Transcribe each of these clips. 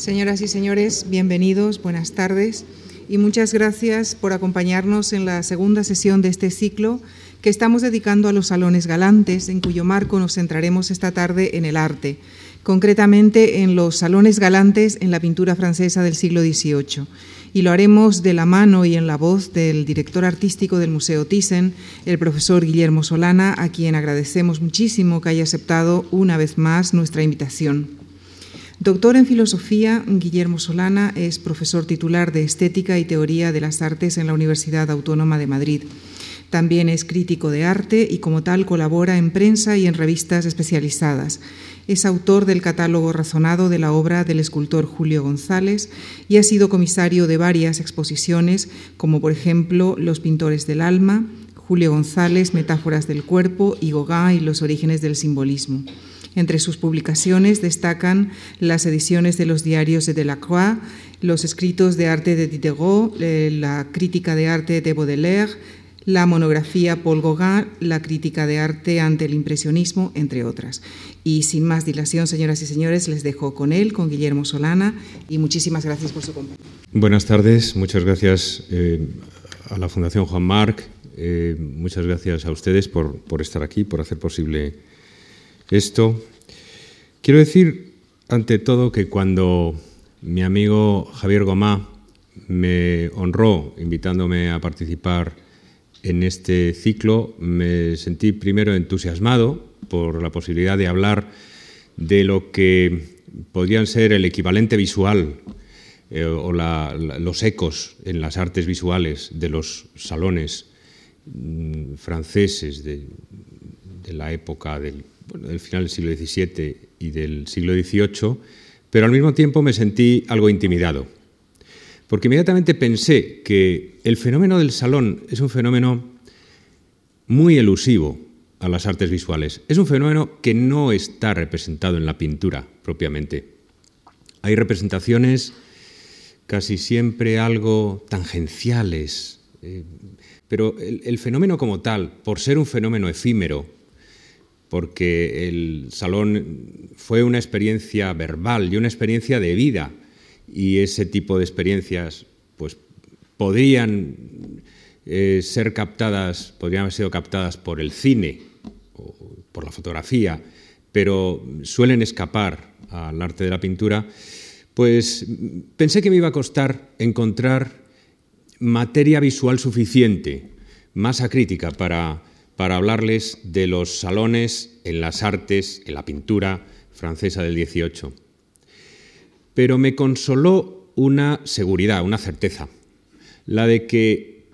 Señoras y señores, bienvenidos, buenas tardes y muchas gracias por acompañarnos en la segunda sesión de este ciclo que estamos dedicando a los salones galantes, en cuyo marco nos centraremos esta tarde en el arte, concretamente en los salones galantes en la pintura francesa del siglo XVIII. Y lo haremos de la mano y en la voz del director artístico del Museo Thyssen, el profesor Guillermo Solana, a quien agradecemos muchísimo que haya aceptado una vez más nuestra invitación. Doctor en Filosofía, Guillermo Solana es profesor titular de Estética y Teoría de las Artes en la Universidad Autónoma de Madrid. También es crítico de arte y como tal colabora en prensa y en revistas especializadas. Es autor del catálogo razonado de la obra del escultor Julio González y ha sido comisario de varias exposiciones, como por ejemplo Los pintores del alma, Julio González, Metáforas del cuerpo y Gauguin y los orígenes del simbolismo. Entre sus publicaciones destacan las ediciones de los diarios de Delacroix, los escritos de arte de Diderot, eh, la crítica de arte de Baudelaire, la monografía Paul Gauguin, la crítica de arte ante el impresionismo, entre otras. Y sin más dilación, señoras y señores, les dejo con él, con Guillermo Solana, y muchísimas gracias por su compañía. Buenas tardes, muchas gracias eh, a la Fundación Juan Marc, eh, muchas gracias a ustedes por, por, estar aquí, por hacer posible esto. Quiero decir, ante todo, que cuando mi amigo Javier Gomá me honró invitándome a participar en este ciclo me sentí primero entusiasmado por la posibilidad de hablar de lo que podrían ser el equivalente visual eh, o los ecos en las artes visuales de los salones mm, franceses de, la época del, del, final del siglo XVII y del siglo XVIII, pero al mismo tiempo me sentí algo intimidado porque inmediatamente pensé que el fenómeno del salón es un fenómeno muy elusivo a las artes visuales. Es un fenómeno que no está representado en la pintura propiamente. Hay representaciones casi siempre algo tangenciales, eh, pero el, el fenómeno como tal, por ser un fenómeno efímero, porque el salón fue una experiencia verbal y una experiencia de vida, y ese tipo de experiencias pues, podrían eh, ser captadas, podrían haber sido captadas por el cine o por la fotografía, pero suelen escapar al arte de la pintura, pues pensé que me iba a costar encontrar materia visual suficiente, masa crítica para, para hablarles de los salones en las artes, en la pintura francesa del XVIII pero me consoló una seguridad, una certeza, la de que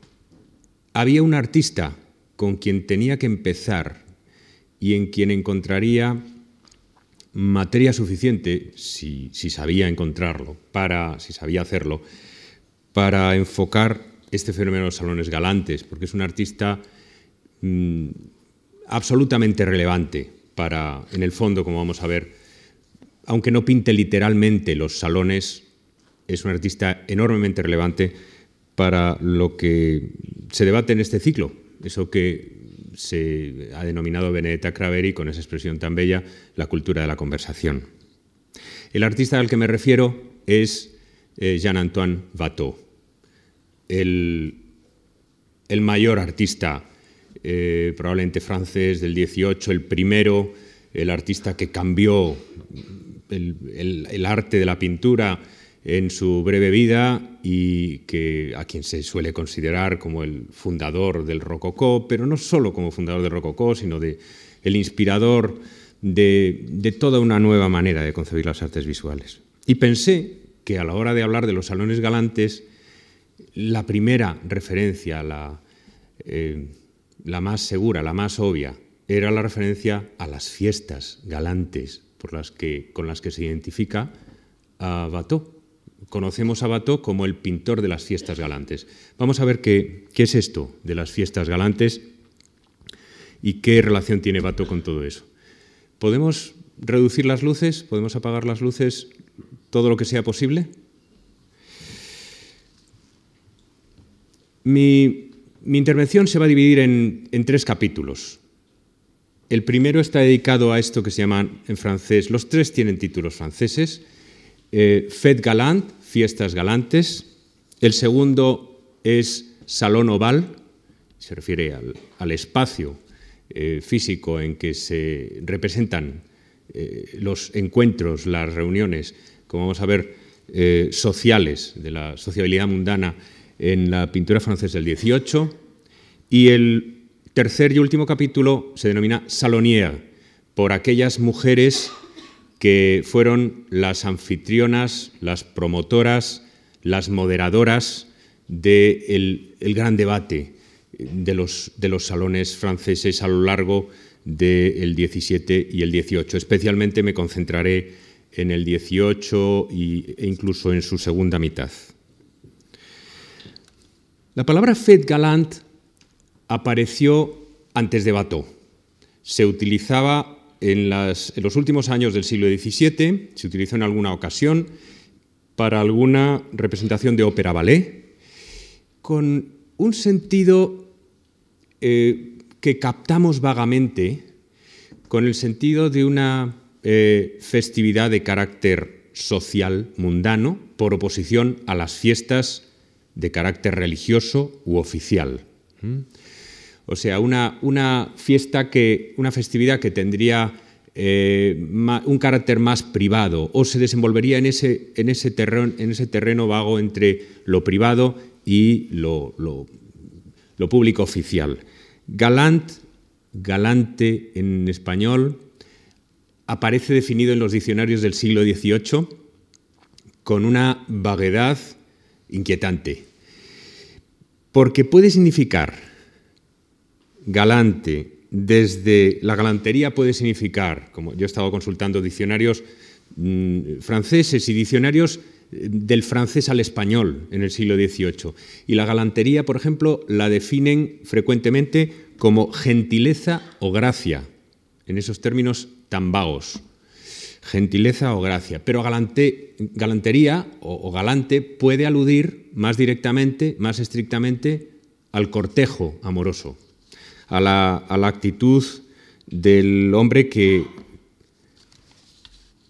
había un artista con quien tenía que empezar y en quien encontraría materia suficiente, si, sabía encontrarlo, para, si sabía hacerlo, para enfocar este fenómeno de los salones galantes, porque es un artista mm, absolutamente relevante para, en el fondo, como vamos a ver, aunque no pinte literalmente los salones, es un artista enormemente relevante para lo que se debate en este ciclo, eso que se ha denominado Benedetta Craveri con esa expresión tan bella, la cultura de la conversación. El artista al que me refiero es eh, Jean-Antoine Watteau, el, mayor artista eh, probablemente francés del 18, el primero, el artista que cambió el, arte de la pintura en su breve vida y que a quien se suele considerar como el fundador del rococó, pero no solo como fundador del rococó, sino de el inspirador de, toda una nueva manera de concebir las artes visuales. Y pensé que a la hora de hablar de los salones galantes, la primera referencia, la, eh, la más segura, la más obvia, era la referencia a las fiestas galantes las que, con las que se identifica a. Conocemos a Watteau como el pintor de las fiestas galantes. Vamos a ver qué, qué es esto de las fiestas galantes y qué relación tiene Watteau con todo eso. ¿Podemos reducir las luces? ¿Podemos apagar las luces todo lo que sea posible? Mi, mi intervención se va a dividir en, tres capítulos. El primero está dedicado a esto que se llama en francés, los tres tienen títulos franceses. eh, Fête Galant, fiestas galantes. El segundo es Salón Oval, se refiere al, espacio eh, físico en que se representan eh, los encuentros, las reuniones, como vamos a ver, sociales de la sociabilidad mundana en la pintura francesa del XVIII. Y el tercer y último capítulo se denomina Salonière, por aquellas mujeres que fueron las anfitrionas, las promotoras, las moderadoras del el gran debate de los, de los salones franceses a lo largo del 17 y el 18. Especialmente me concentraré en el 18 e incluso en su segunda mitad. La palabra fête galant apareció antes de Bateau. Se utilizaba en, en, los últimos años del siglo XVII, se utilizó en alguna ocasión para alguna representación de ópera ballet, con un sentido eh, que captamos vagamente con el sentido de una eh, festividad de carácter social mundano por oposición a las fiestas de carácter religioso u oficial. O sea, una, una, fiesta que, una festividad que tendría eh, un carácter más privado o se desenvolvería en ese, en ese, terreno, en ese terreno vago entre lo privado y lo, lo lo público oficial. Galant, galante en español, aparece definido en los diccionarios del siglo XVIII con una vaguedad inquietante, porque puede significar galante, desde la galantería puede significar, como yo he estado consultando diccionarios mm, franceses y diccionarios del francés al español en el siglo XVIII. Y la galantería, por ejemplo, la definen frecuentemente como gentileza o gracia, en esos términos tan vagos. Gentileza o gracia. Pero galantería o, galante puede aludir más directamente, más estrictamente, al cortejo amoroso, a la actitud del hombre que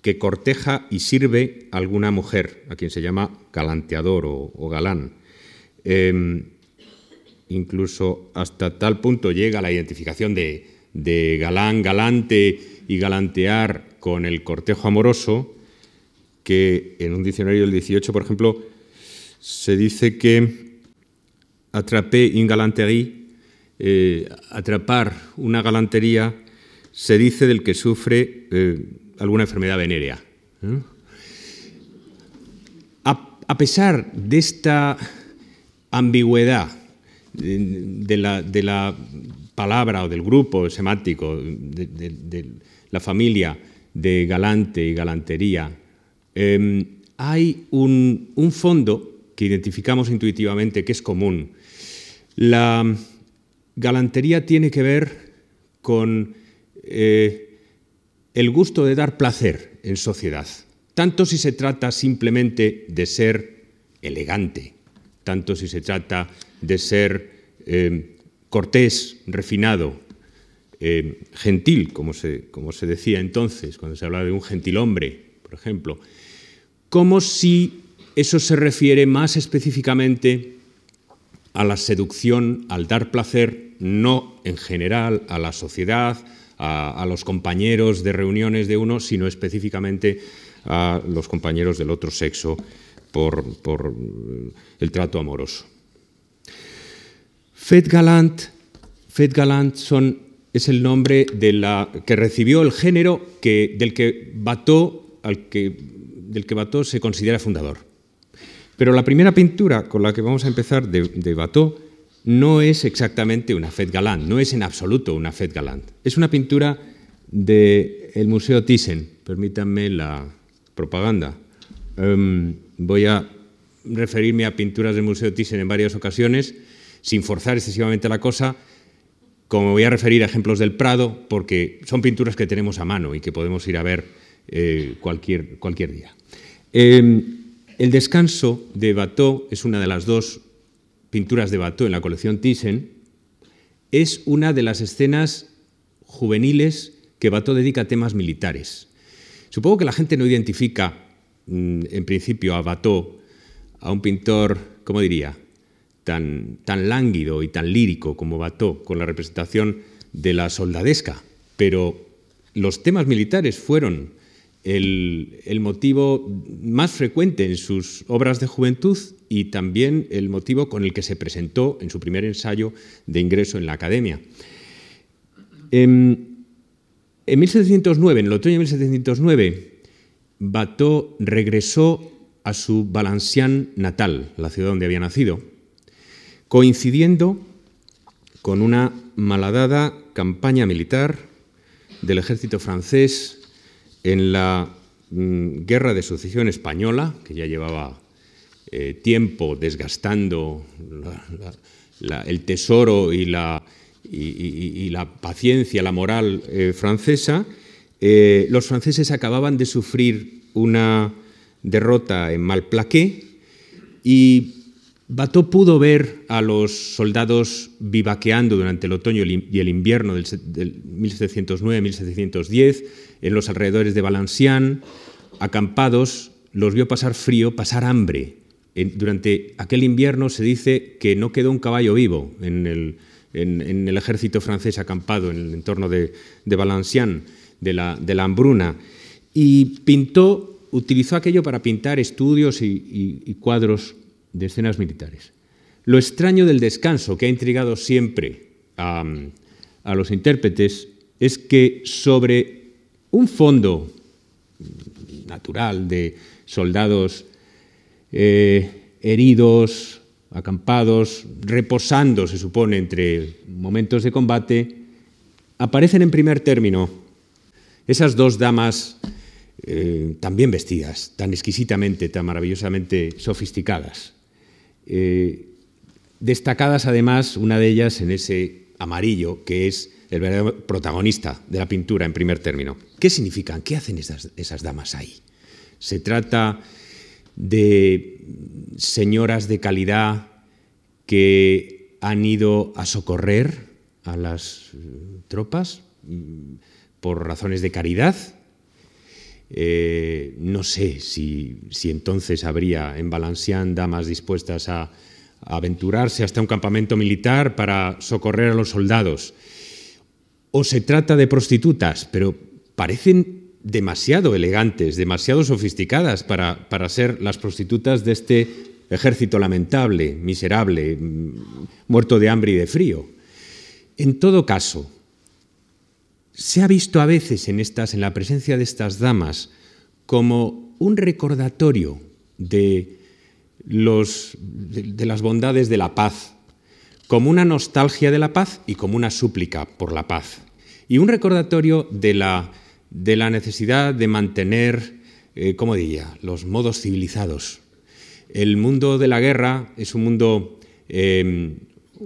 que corteja y sirve a alguna mujer, a quien se llama galanteador o, galán. Em, incluso hasta tal punto llega la identificación de, galán, galante y galantear con el cortejo amoroso, que en un diccionario del 18, por ejemplo, se dice que atrapé une galanterie, eh, atrapar una galantería, se dice del que sufre eh, alguna enfermedad venérea. A, pesar de esta ambigüedad de, la, palabra o del grupo semántico, de, la familia de galante y galantería, em, hay un, fondo que identificamos intuitivamente que es común. La galantería tiene que ver con eh, el gusto de dar placer en sociedad, tanto si se trata simplemente de ser elegante, tanto si se trata de ser eh, cortés, refinado, eh, gentil, como se, decía entonces, cuando se hablaba de un gentilhombre, por ejemplo, como si eso se refiere más específicamente a la seducción, al dar placer, no en general a la sociedad, a, los compañeros de reuniones de uno, sino específicamente a los compañeros del otro sexo por, el trato amoroso. Fête Galant, Galant son, es el nombre de la, que recibió el género del que Bateau, al que, del que Bateau se considera fundador. Pero la primera pintura con la que vamos a empezar de, de no es exactamente una fête galant, no es en absoluto una fête galant. Es una pintura del Museo Thyssen, permítanme la propaganda. Em, voy a referirme a pinturas del Museo Thyssen en varias ocasiones, sin forzar excesivamente la cosa, como voy a referir a ejemplos del Prado, porque son pinturas que tenemos a mano y que podemos ir a ver eh, cualquier, cualquier día. Em, el descanso de Bateau es una de las dos pinturas de Bateau en la colección Thyssen, es una de las escenas juveniles que Bateau dedica a temas militares. Supongo que la gente no identifica mm, en principio a Watteau, a un pintor, ¿cómo diría?, tan, lánguido y tan lírico como Watteau, con la representación de la soldadesca, pero los temas militares fueron el, motivo más frecuente en sus obras de juventud y también el motivo con el que se presentó en su primer ensayo de ingreso en la academia. En, en 1709, en el otoño de 1709, Bateau regresó a su Valenciennes natal, la ciudad donde había nacido, coincidiendo con una malhadada campaña militar del ejército francés en la mm, Guerra de Sucesión Española, que ya llevaba eh, tiempo desgastando el tesoro y la, paciencia, la moral eh, francesa, eh, los franceses acababan de sufrir una derrota en Malplaquet y Bateau pudo ver a los soldados vivaqueando durante el otoño y el invierno del, 1709-1710 en los alrededores de Valenciennes, acampados, los vio pasar frío, pasar hambre. durante aquel invierno se dice que no quedó un caballo vivo en el, ejército francés acampado en el entorno de, de la, de la hambruna. Y pintó, utilizó aquello para pintar estudios y cuadros de escenas militares. Lo extraño del descanso que ha intrigado siempre a, los intérpretes es que sobre un fondo natural de soldados eh, heridos, acampados, reposando, se supone, entre momentos de combate, aparecen en primer término esas dos damas eh, tan bien vestidas, tan exquisitamente, tan maravillosamente sofisticadas, eh, destacadas además, una de ellas en ese amarillo, que es el verdadero protagonista de la pintura en primer término. ¿Qué significan? ¿Qué hacen esas, damas ahí? Se trata de señoras de calidad que han ido a socorrer a las eh, tropas mm, por razones de caridad, eh, no sé si, entonces habría en Valenciennes damas dispuestas a, aventurarse hasta un campamento militar para socorrer a los soldados. O se trata de prostitutas, pero parecen demasiado elegantes, demasiado sofisticadas para, para ser las prostitutas de este ejército lamentable, miserable, mm, muerto de hambre y de frío. En todo caso, se ha visto a veces en, estas, en la presencia de estas damas como un recordatorio de, los, de, las bondades de la paz, como una nostalgia de la paz y como una súplica por la paz. Y un recordatorio de la, de la necesidad de mantener, eh, ¿cómo diría?, los modos civilizados. El mundo de la guerra es un mundo, eh,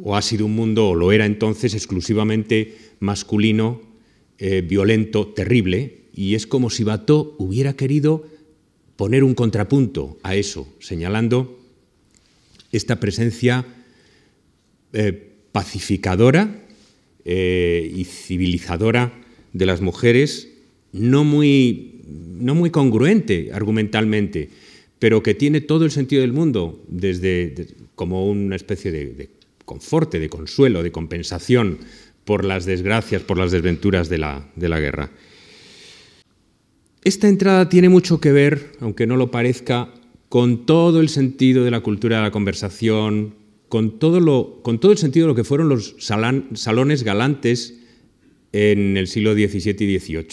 o ha sido un mundo, o lo era entonces, exclusivamente masculino, eh, violento, terrible, y es como si Bateau hubiera querido poner un contrapunto a eso, señalando esta presencia eh, pacificadora eh, y civilizadora de las mujeres, no muy, no muy congruente argumentalmente, pero que tiene todo el sentido del mundo, desde como una especie de, de conforte, de consuelo, de compensación por las desgracias, por las desventuras de la, de la guerra. Esta entrada tiene mucho que ver, aunque no lo parezca, con todo el sentido de la cultura de la conversación, con todo, lo, con todo el sentido de lo que fueron los salones galantes en el siglo XVII y XVIII.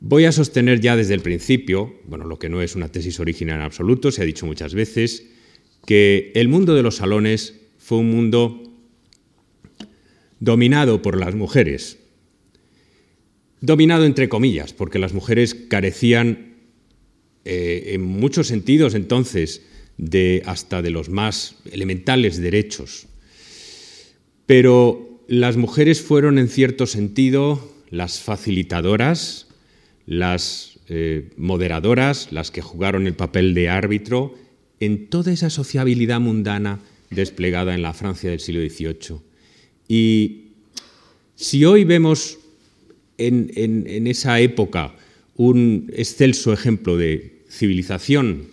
Voy a sostener ya desde el principio, bueno, lo que no es una tesis original en absoluto, se ha dicho muchas veces, que el mundo de los salones fue un mundo dominado por las mujeres. Dominado entre comillas, porque las mujeres carecían eh, en muchos sentidos entonces de hasta de los más elementales derechos. Pero las mujeres fueron en cierto sentido las facilitadoras, las eh, moderadoras, las que jugaron el papel de árbitro en toda esa sociabilidad mundana desplegada en la Francia del siglo XVIII. Y si hoy vemos en, esa época un excelso ejemplo de civilización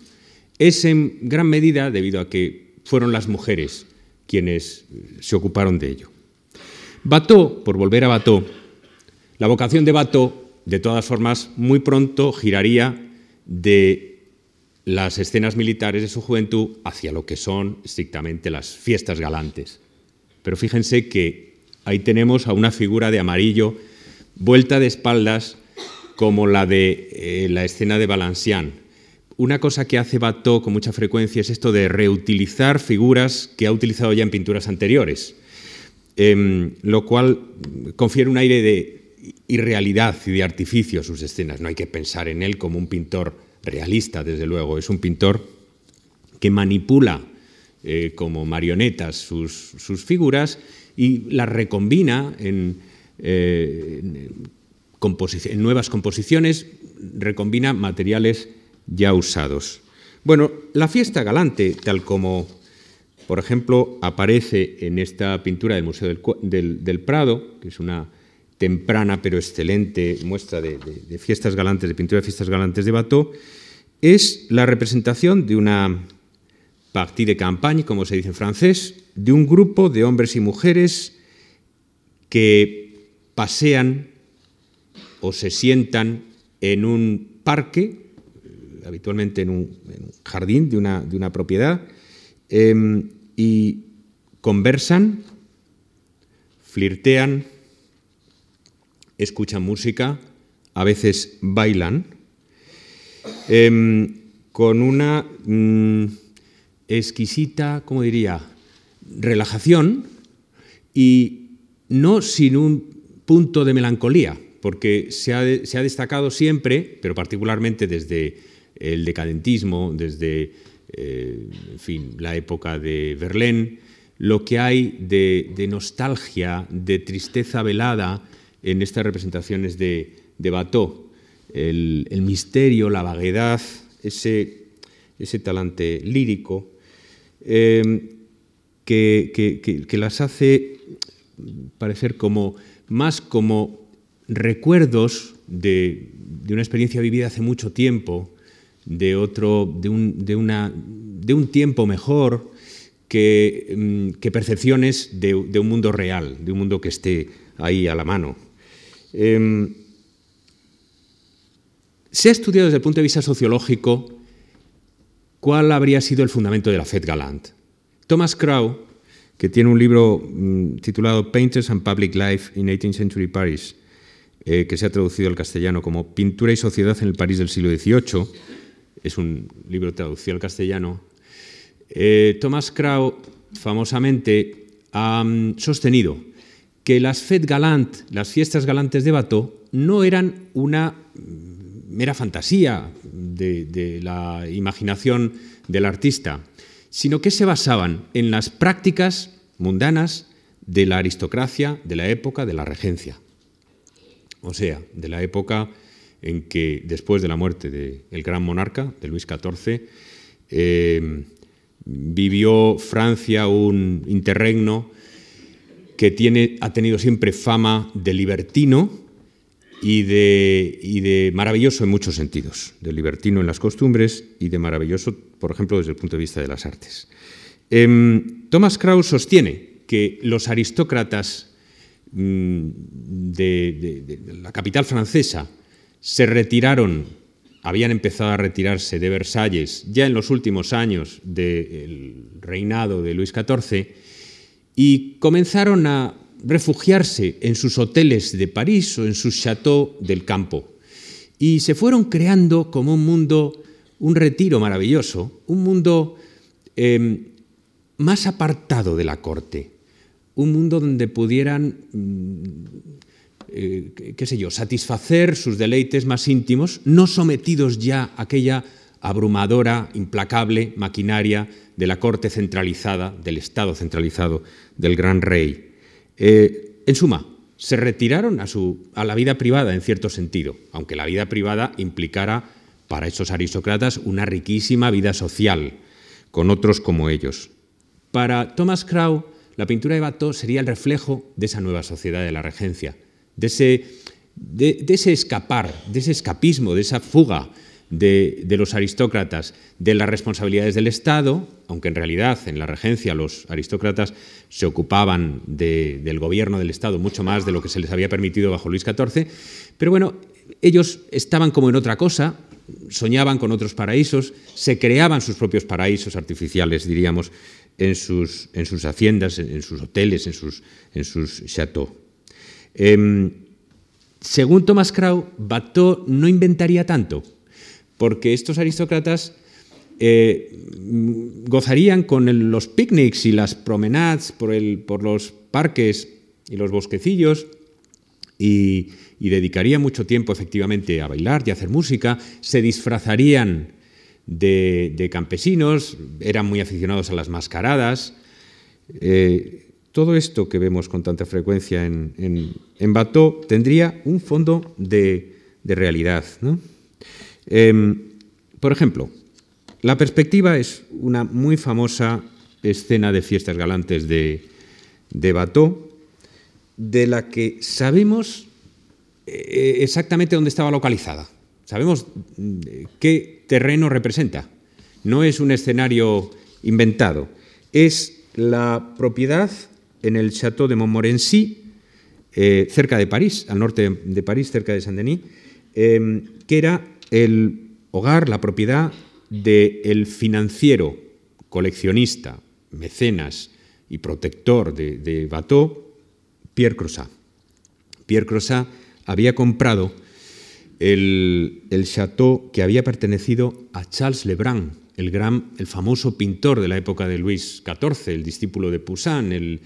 es en gran medida debido a que fueron las mujeres quienes se ocuparon de ello. Bateau, por volver a Bateau, la vocación de Bateau, de todas formas, muy pronto giraría de las escenas militares de su juventud hacia lo que son estrictamente las fiestas galantes. Pero fíjense que ahí tenemos a una figura de amarillo vuelta de espaldas como la de eh, la escena de Valenciennes. Una cosa que hace Bateau con mucha frecuencia es esto de reutilizar figuras que ha utilizado ya en pinturas anteriores, em, lo cual confiere un aire de irrealidad y de artificio a sus escenas. No hay que pensar en él como un pintor realista, desde luego, es un pintor que manipula eh, como marionetas sus, figuras y las recombina en, eh, en nuevas composiciones, recombina materiales ya usados. Bueno, la fiesta galante, tal como, por ejemplo, aparece en esta pintura del Museo del, Prado, que es una temprana pero excelente muestra de, fiestas galantes, de pintura de fiestas galantes de Bateau, es la representación de una partie de campagne, como se dice en francés, de un grupo de hombres y mujeres que pasean o se sientan en un parque habitualmente en un, jardín de una, de una propiedad, em, y conversan, flirtean, escuchan música, a veces bailan, em, con una mm, exquisita, ¿cómo diría?, relajación y no sin un punto de melancolía, porque se ha, se ha destacado siempre, pero particularmente desde el decadentismo, desde eh, fin, la época de Verlaine, lo que hay de, nostalgia, de tristeza velada en estas representaciones de, de Bateau, el, misterio, la vaguedad, ese, ese talante lírico, em, que, las hace parecer como más como recuerdos de, de, una experiencia vivida hace mucho tiempo, de, otro, de, un, de, una, de un tiempo mejor que, mm, que percepciones de, un mundo real, de un mundo que esté ahí a la mano. Em, se ha estudiado desde el punto de vista sociológico cuál habría sido el fundamento de la Fête Galant. Thomas Crow, que tiene un libro mm, titulado Painters and Public Life in 18th Century Paris, eh, que se ha traducido al castellano como Pintura y Sociedad en el París del siglo XVIII, es un libro traducido al castellano, eh, Thomas Crow famosamente ha mm, sostenido que las fêtes galantes, las fiestas galantes de Bateau, no eran una mm, mera fantasía de, la imaginación del artista, sino que se basaban en las prácticas mundanas de la aristocracia de la época de la regencia. O sea, de la época en que después de la muerte del gran monarca, de Luis XIV, eh, vivió Francia un interregno que tiene, ha tenido siempre fama de libertino y de, de, maravilloso en muchos sentidos, de libertino en las costumbres y de maravilloso, por ejemplo, desde el punto de vista de las artes. Em, Thomas Krauss sostiene que los aristócratas mm, de la capital francesa, se retiraron, habían empezado a retirarse de Versalles ya en los últimos años del reinado de Luis XIV y comenzaron a refugiarse en sus hoteles de París o en sus chateaux del campo. Y se fueron creando como un mundo, un retiro maravilloso, un mundo em, más apartado de la corte, un mundo donde pudieran mm, eh, qué sé yo, satisfacer sus deleites más íntimos, no sometidos ya a aquella abrumadora, implacable maquinaria de la corte centralizada, del Estado centralizado del gran rey. Eh, en suma, se retiraron a, su, a la vida privada en cierto sentido, aunque la vida privada implicara para esos aristócratas una riquísima vida social, con otros como ellos. Para Thomas Crow, la pintura de Bateau sería el reflejo de esa nueva sociedad de la regencia, de ese, de, ese escapar, de ese escapismo, de esa fuga de, los aristócratas de las responsabilidades del Estado, aunque en realidad en la regencia los aristócratas se ocupaban del gobierno del Estado mucho más de lo que se les había permitido bajo Luis XIV, pero bueno, ellos estaban como en otra cosa, soñaban con otros paraísos, se creaban sus propios paraísos artificiales, diríamos, en sus, en sus haciendas, en, sus hoteles, en sus, en sus chateaux. Em, según Thomas Krau, Bateau no inventaría tanto, porque estos aristócratas eh, gozarían con los picnics y las promenades por, los parques y los bosquecillos y, dedicarían mucho tiempo efectivamente a bailar y a hacer música, se disfrazarían de, campesinos, eran muy aficionados a las mascaradas. Eh, todo esto que vemos con tanta frecuencia en, en, Bateau tendría un fondo de, realidad. ¿no? Em, por ejemplo, la perspectiva es una muy famosa escena de fiestas galantes de, de Bateau, de la que sabemos eh, exactamente dónde estaba localizada. Sabemos mm, qué terreno representa. No es un escenario inventado. Es la propiedad en el Château de Montmorency, eh, cerca de París, al norte de París, cerca de Saint-Denis, em, que era el hogar, la propiedad del financiero, coleccionista, mecenas y protector de, de Bateau, Pierre Crozat. Pierre Crozat había comprado el, el chateau que había pertenecido a Charles Lebrun, el, gran, el famoso pintor de la época de Luis XIV, el discípulo de Poussin, el,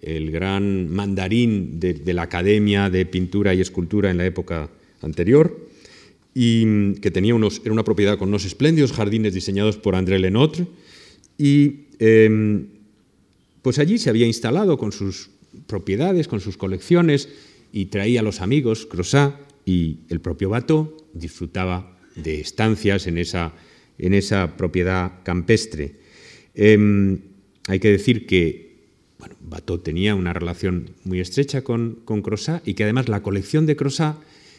el gran mandarín de, de, la Academia de Pintura y Escultura en la época anterior y que tenía unos, era una propiedad con unos espléndidos jardines diseñados por André Lenotre, y em, pues allí se había instalado con sus propiedades, con sus colecciones, y traía a los amigos, Crozat y el propio Bateau, disfrutaba de estancias en esa, en esa propiedad campestre. Em, hay que decir que bueno, Bateau tenía una relación muy estrecha con, con Crozat y que además la colección de Crozat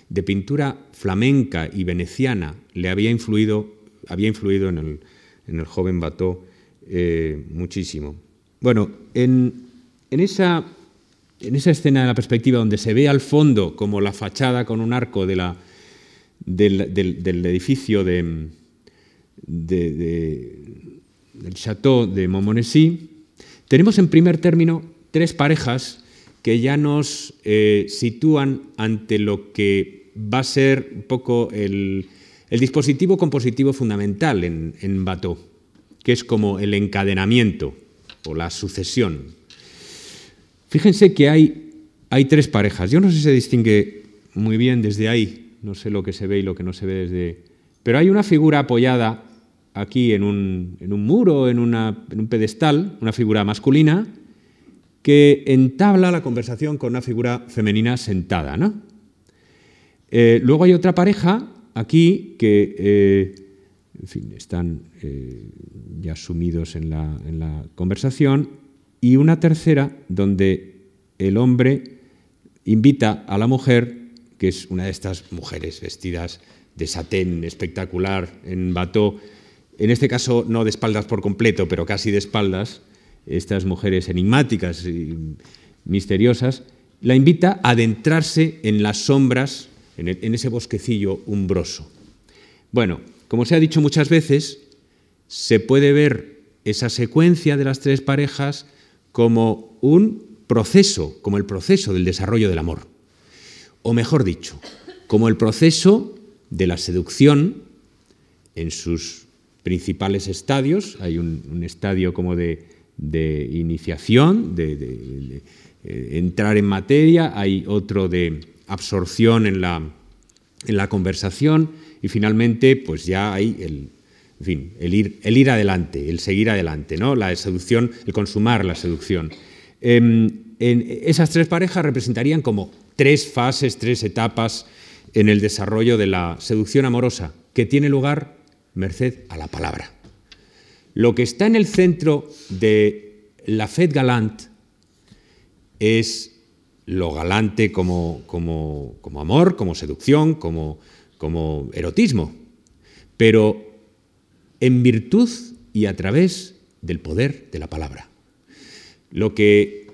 de pintura flamenca y veneciana le había influido, había influido en, el, joven Bateau eh, muchísimo. Bueno, en, esa, en, esa, escena de la perspectiva donde se ve al fondo como la fachada con un arco de la, del, edificio de, del Château de Montmorency, tenemos en primer término tres parejas que ya nos eh, sitúan ante lo que va a ser un poco el, dispositivo compositivo fundamental en, en que es como el encadenamiento o la sucesión. Fíjense que hay, hay tres parejas. Yo no sé si se distingue muy bien desde ahí, no sé lo que se ve y lo que no se ve desde... Pero hay una figura apoyada aquí en un, en un muro, en, en un pedestal, una figura masculina, que entabla la conversación con una figura femenina sentada. ¿no? Eh, luego hay otra pareja aquí que eh, en fin, están eh, ya sumidos en la, en la conversación y una tercera donde el hombre invita a la mujer, que es una de estas mujeres vestidas de satén espectacular en bateau, en este caso no de espaldas por completo, pero casi de espaldas, estas mujeres enigmáticas y misteriosas, la invita a adentrarse en las sombras, en, ese bosquecillo umbroso. Bueno, como se ha dicho muchas veces, se puede ver esa secuencia de las tres parejas como un proceso, como el proceso del desarrollo del amor. O mejor dicho, como el proceso de la seducción en sus principales estadios. Hay un estadio como de de iniciación, de, eh, entrar en materia, hay otro de absorción en la, en la conversación y finalmente pues ya hay el, fin, el, ir, el ir adelante, el seguir adelante, ¿no? la seducción, el consumar la seducción. Em, en esas tres parejas representarían como tres fases, tres etapas en el desarrollo de la seducción amorosa, que tiene lugar merced a la palabra. Lo que está en el centro de la fête galante es lo galante como, amor, como seducción, como, erotismo. pero en virtud y a través del poder de la palabra. Lo que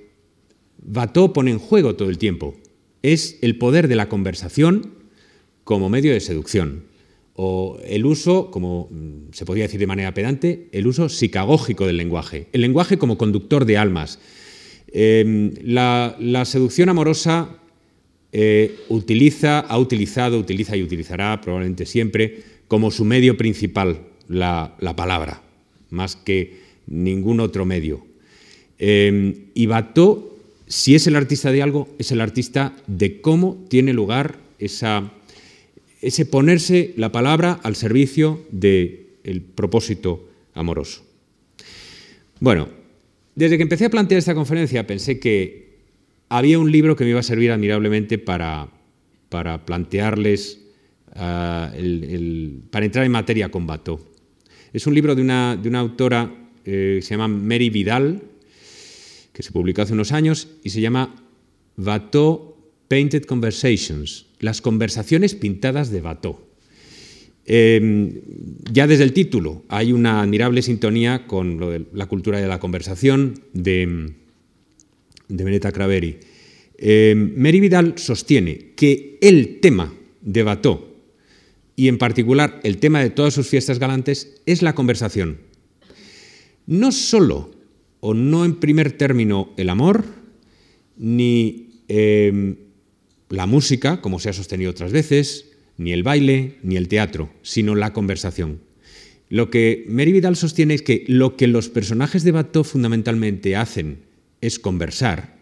Watteau pone en juego todo el tiempo es el poder de la conversación como medio de seducción, o el uso, como mm, se podría decir de manera pedante, el uso psicagógico del lenguaje, el lenguaje como conductor de almas. Em, la, seducción amorosa eh, utiliza, ha utilizado, utiliza y utilizará probablemente siempre como su medio principal la, palabra, más que ningún otro medio. Em, y Bateau, si es el artista de algo, es el artista de cómo tiene lugar esa ese ponerse la palabra al servicio del propósito amoroso. Bueno, desde que empecé a plantear esta conferencia pensé que había un libro que me iba a servir admirablemente para, para plantearles, ah, para entrar en materia con Bateau. Es un libro de una, de una autora eh, que se llama Mary Vidal, que se publicó hace unos años y se llama Bateau Painted Conversations, las conversaciones pintadas de Bateau. Em, ya desde el título hay una admirable sintonía con lo de la cultura de la conversación de, de Beneta Craveri. Em, Mary Vidal sostiene que el tema de Bateau, y en particular el tema de todas sus fiestas galantes, es la conversación. No solo, o no en primer término, el amor, ni em, la música, como se ha sostenido otras veces, ni el baile, ni el teatro, sino la conversación. Lo que Mary Vidal sostiene es que lo que los personajes de Bateau fundamentalmente hacen es conversar,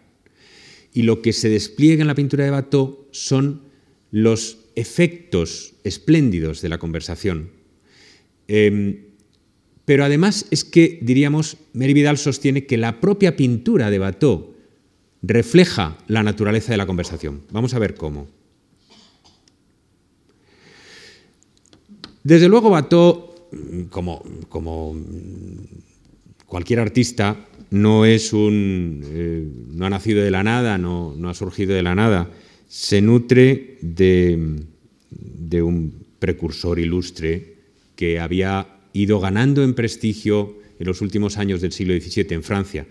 y lo que se despliega en la pintura de Bateau son los efectos espléndidos de la conversación. Em, pero además es que, diríamos, Mary Vidal sostiene que la propia pintura de Bateau refleja la naturaleza de la conversación. Vamos a ver cómo. Desde luego, como, como cualquier artista, no es un. Eh, no ha nacido de la nada, no, ha surgido de la nada. Se nutre de, de un precursor ilustre que había ido ganando en prestigio en los últimos años del siglo XVII en Francia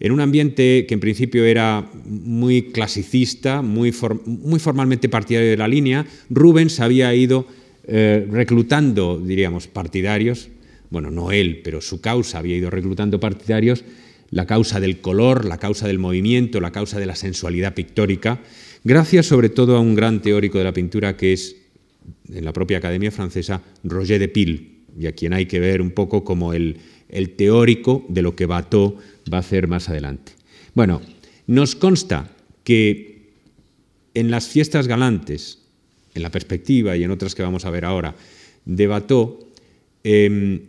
en un ambiente que en principio era muy clasicista, muy, formalmente partidario de la línea, Rubens había ido eh, reclutando, diríamos, partidarios, bueno, no él, pero su causa había ido reclutando partidarios, la causa del color, la causa del movimiento, la causa de la sensualidad pictórica, gracias sobre todo a un gran teórico de la pintura que es, en la propia Academia Francesa, Roger de Pile, y a quien hay que ver un poco como el, el teórico de lo que Bateau va a hacer más adelante. Bueno, nos consta que en las fiestas galantes, en la perspectiva y en otras que vamos a ver ahora, de Bateau, em,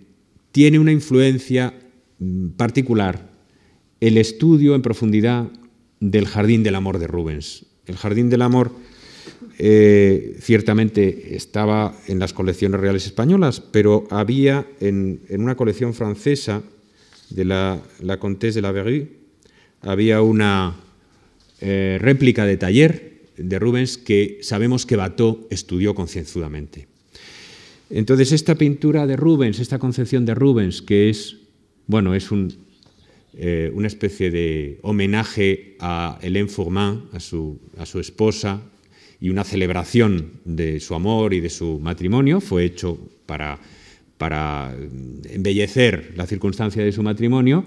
tiene una influencia mm, particular el estudio en profundidad del Jardín del Amor de Rubens. El Jardín del Amor eh, ciertamente estaba en las colecciones reales españolas, pero había en, una colección francesa de la, la Comtesse de la Verrue, había una eh, réplica de taller de Rubens que sabemos que Bateau estudió concienzudamente. Entonces, esta pintura de Rubens, esta concepción de Rubens, que es, bueno, es eh, una especie de homenaje a Hélène Fourmin, a su, a su esposa, y una celebración de su amor y de su matrimonio, fue hecho para, para embellecer la circunstancia de su matrimonio.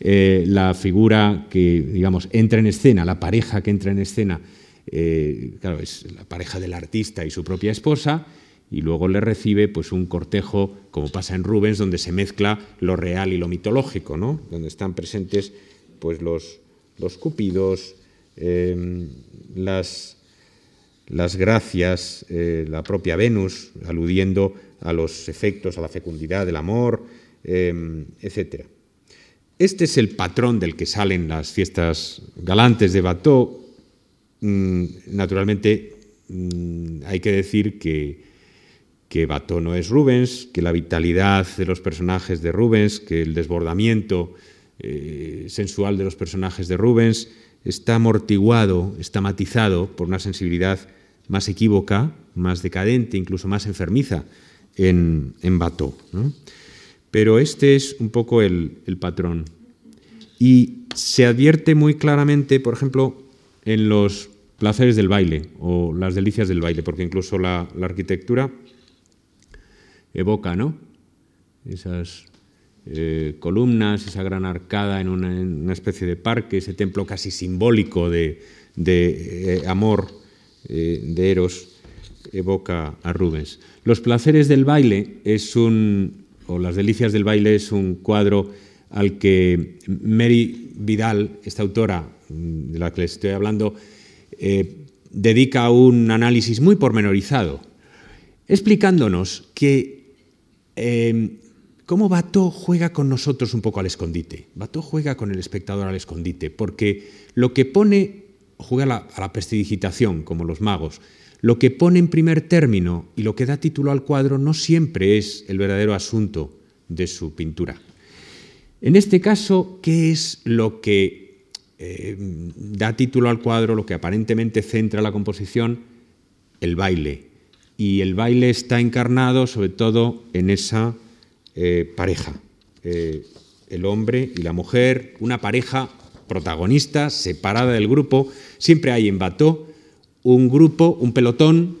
Eh, la figura que, digamos, entra en escena, la pareja que entra en escena, eh, claro, es la pareja del artista y su propia esposa, y luego le recibe pues, un cortejo, como pasa en Rubens, donde se mezcla lo real y lo mitológico, ¿no? donde están presentes pues, los, los cupidos, eh, las las gracias, eh, la propia Venus, aludiendo a los efectos, a la fecundidad del amor, em, etc. Este es el patrón del que salen las fiestas galantes de Bateau. Mm, naturalmente, mm, hay que decir que, que Bateau no es Rubens, que la vitalidad de los personajes de Rubens, que el desbordamiento eh, sensual de los personajes de Rubens está amortiguado, está matizado por una sensibilidad más equívoca, más decadente, incluso más enfermiza en, en Bató. Pero este es un poco el, patrón. Y se advierte muy claramente, por ejemplo, en los placeres del baile o las delicias del baile, porque incluso la, arquitectura evoca ¿no? esas eh, columnas, esa gran arcada en una, especie de parque, ese templo casi simbólico de, eh, amor eh, de Eros, evoca a Rubens. Los placeres del baile es un, o Las Delicias del Baile es un cuadro al que Mary Vidal, esta autora mm, de la que les estoy hablando, eh, dedica un análisis muy pormenorizado, explicándonos que eh, cómo Bato juega con nosotros un poco al escondite. Bato juega con el espectador al escondite, porque lo que pone, juega a la, a como los magos, lo que pone en primer término y lo que da título al cuadro no siempre es el verdadero asunto de su pintura. En este caso, ¿qué es lo que eh, da título al cuadro, lo que aparentemente centra la composición? El baile. Y el baile está encarnado sobre todo en esa eh, pareja, eh, el hombre y la mujer, una pareja protagonista, separada del grupo. Siempre hay en Bató un grupo, un pelotón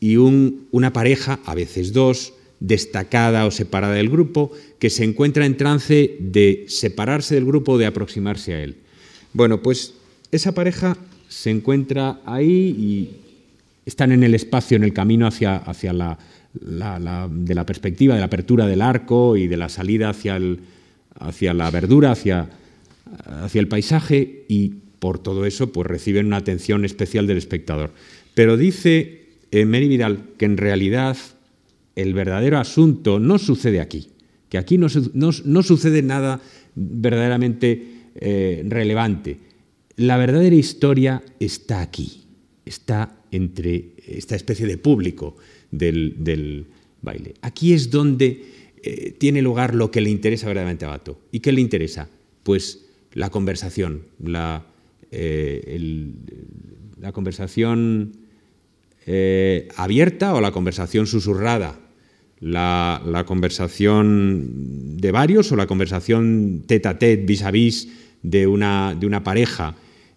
y una pareja, a veces dos, destacada o separada del grupo, que se encuentra en trance de separarse del grupo o de aproximarse a él. Bueno, pues esa pareja se encuentra ahí y están en el espacio, en el camino hacia, hacia la, de la perspectiva, de la apertura del arco y de la salida hacia, hacia la verdura, hacia, hacia el paisaje y por todo eso, pues reciben una atención especial del espectador. Pero dice eh, Mary Vidal que en realidad el verdadero asunto no sucede aquí, que aquí no, sucede nada verdaderamente eh, relevante. La verdadera historia está aquí, está entre esta especie de público del, baile. Aquí es donde eh, tiene lugar lo que le interesa verdaderamente a Bato. ¿Y qué le interesa? Pues la conversación, la, eh, la conversación eh, abierta o la conversación susurrada, la, conversación de varios o la conversación tete a tete, vis a vis de una, de una pareja,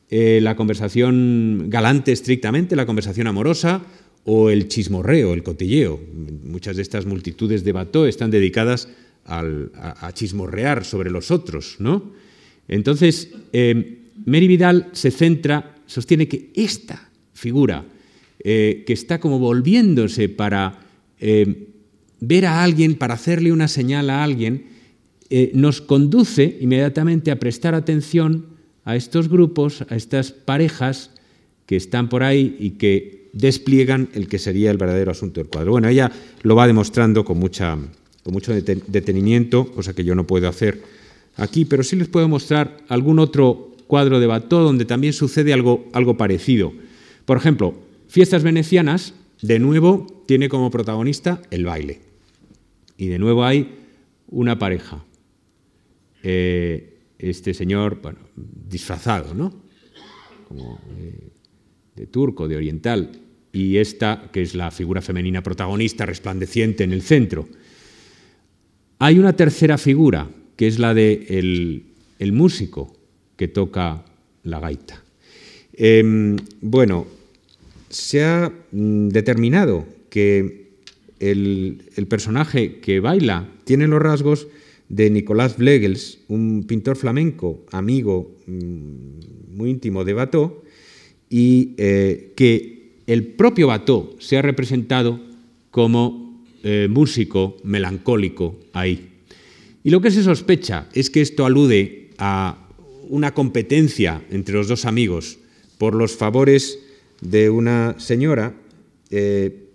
eh, la conversación galante estrictamente, la conversación amorosa o el chismorreo, el cotilleo. Muchas de estas multitudes de Bató están dedicadas a, chismorrear sobre los otros, ¿no? Entonces, Mary Vidal se centra, sostiene que esta figura, eh, que está como volviéndose para eh, ver a alguien, para hacerle una señal a alguien, eh, nos conduce inmediatamente a prestar atención a estos grupos, a estas parejas que están por ahí y que despliegan el que sería el verdadero asunto del cuadro. Bueno, ella lo va demostrando con, mucha, con mucho detenimiento, cosa que yo no puedo hacer aquí, pero sí les puedo mostrar algún otro cuadro de Bató donde también sucede algo, algo parecido. Por ejemplo, Fiestas Venecianas, de nuevo, tiene como protagonista el baile. Y de nuevo hay una pareja. Eh, este señor, bueno, disfrazado, ¿no? Como eh, de turco, de oriental, y esta, que es la figura femenina protagonista, resplandeciente en el centro. Hay una tercera figura, que es la de el músico, que toca la gaita. Em, bueno, se ha mm, determinado que el, personaje que baila tiene los rasgos de Nicolás Vlegels, un pintor flamenco, amigo mm, muy íntimo de Bató, y eh, que el propio Bató se ha representado como eh, músico melancólico ahí. Y lo que se sospecha es que esto alude a una competencia entre los dos amigos por los favores de una señora, eh,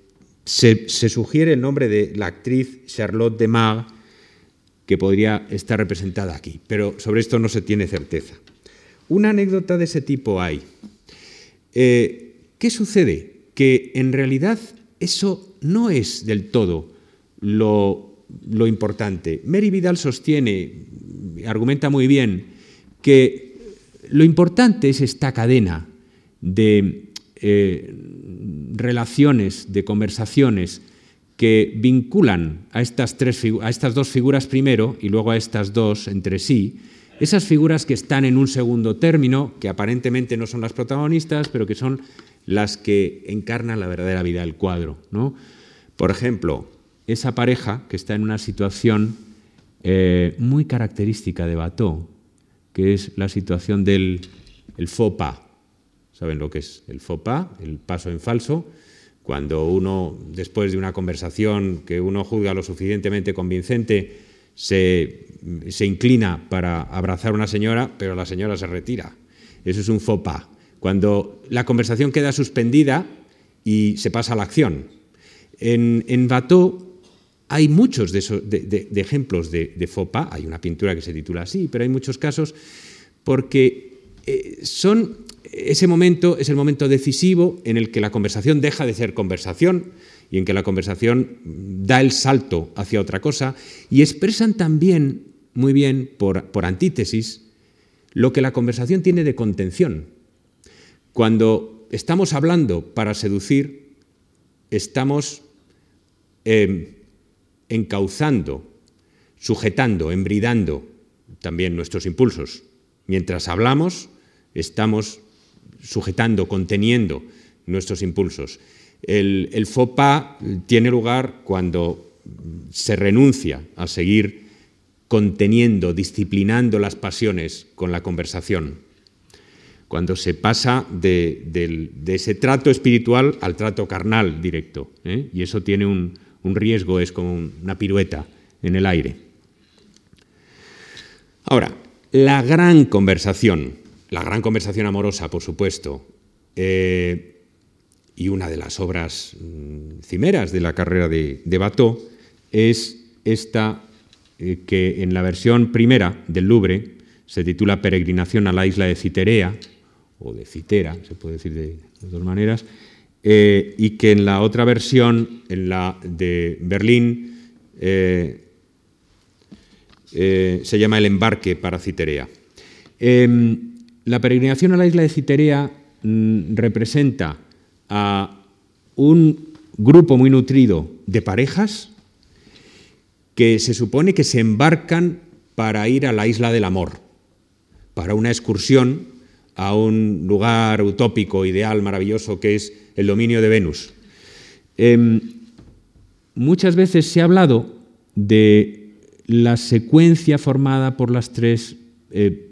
se, sugiere el nombre de la actriz Charlotte de Mag, que podría estar representada aquí, pero sobre esto no se tiene certeza. Una anécdota de ese tipo hay. Eh, ¿Qué sucede? Que en realidad eso no es del todo lo, lo importante. Mary Vidal sostiene, argumenta muy bien, que lo importante es esta cadena de eh, relaciones, de conversaciones que vinculan a estas, tres, a estas dos figuras primero y luego a estas dos entre sí, esas figuras que están en un segundo término, que aparentemente no son las protagonistas, pero que son las que encarnan la verdadera vida del cuadro. ¿no? Por ejemplo, esa pareja que está en una situación eh, muy característica de Bateau, que es la situación del el pas. ¿Saben lo que es el pas? El paso en falso. Cuando uno, después de una conversación que uno juzga lo suficientemente convincente, se, se inclina para abrazar a una señora, pero la señora se retira. Eso es un pas. Cuando la conversación queda suspendida y se pasa a la acción. En, en Bateau hay muchos de, ejemplos de, faux pas, hay una pintura que se titula así, pero hay muchos casos porque eh, son ese momento es el momento decisivo en el que la conversación deja de ser conversación y en que la conversación da el salto hacia otra cosa y expresan también muy bien por, antítesis lo que la conversación tiene de contención. Cuando estamos hablando para seducir, estamos em, encauzando, sujetando, embridando también nuestros impulsos. Mientras hablamos, estamos sujetando, conteniendo nuestros impulsos. El, el tiene lugar cuando se renuncia a seguir conteniendo, disciplinando las pasiones con la conversación. Cuando se pasa de, ese trato espiritual al trato carnal directo. ¿eh? Y eso tiene un, un riesgo, es como una pirueta en el aire. Ahora, la gran conversación, la gran conversación amorosa, por supuesto, eh, y una de las obras mm, cimeras de la carrera de, de es esta eh, que en la versión primera del Louvre se titula Peregrinación a la isla de Citerea, o de Citera, se puede decir de dos maneras, eh, y que en la otra versión, en la de Berlín, eh, eh, se llama El embarque para Citerea. Em, la peregrinación a la isla de Citerea mm, representa a un grupo muy nutrido de parejas que se supone que se embarcan para ir a la isla del amor, para una excursión a un lugar utópico, ideal, maravilloso que es el dominio de Venus. Em, muchas veces se ha hablado de la secuencia formada por las tres eh,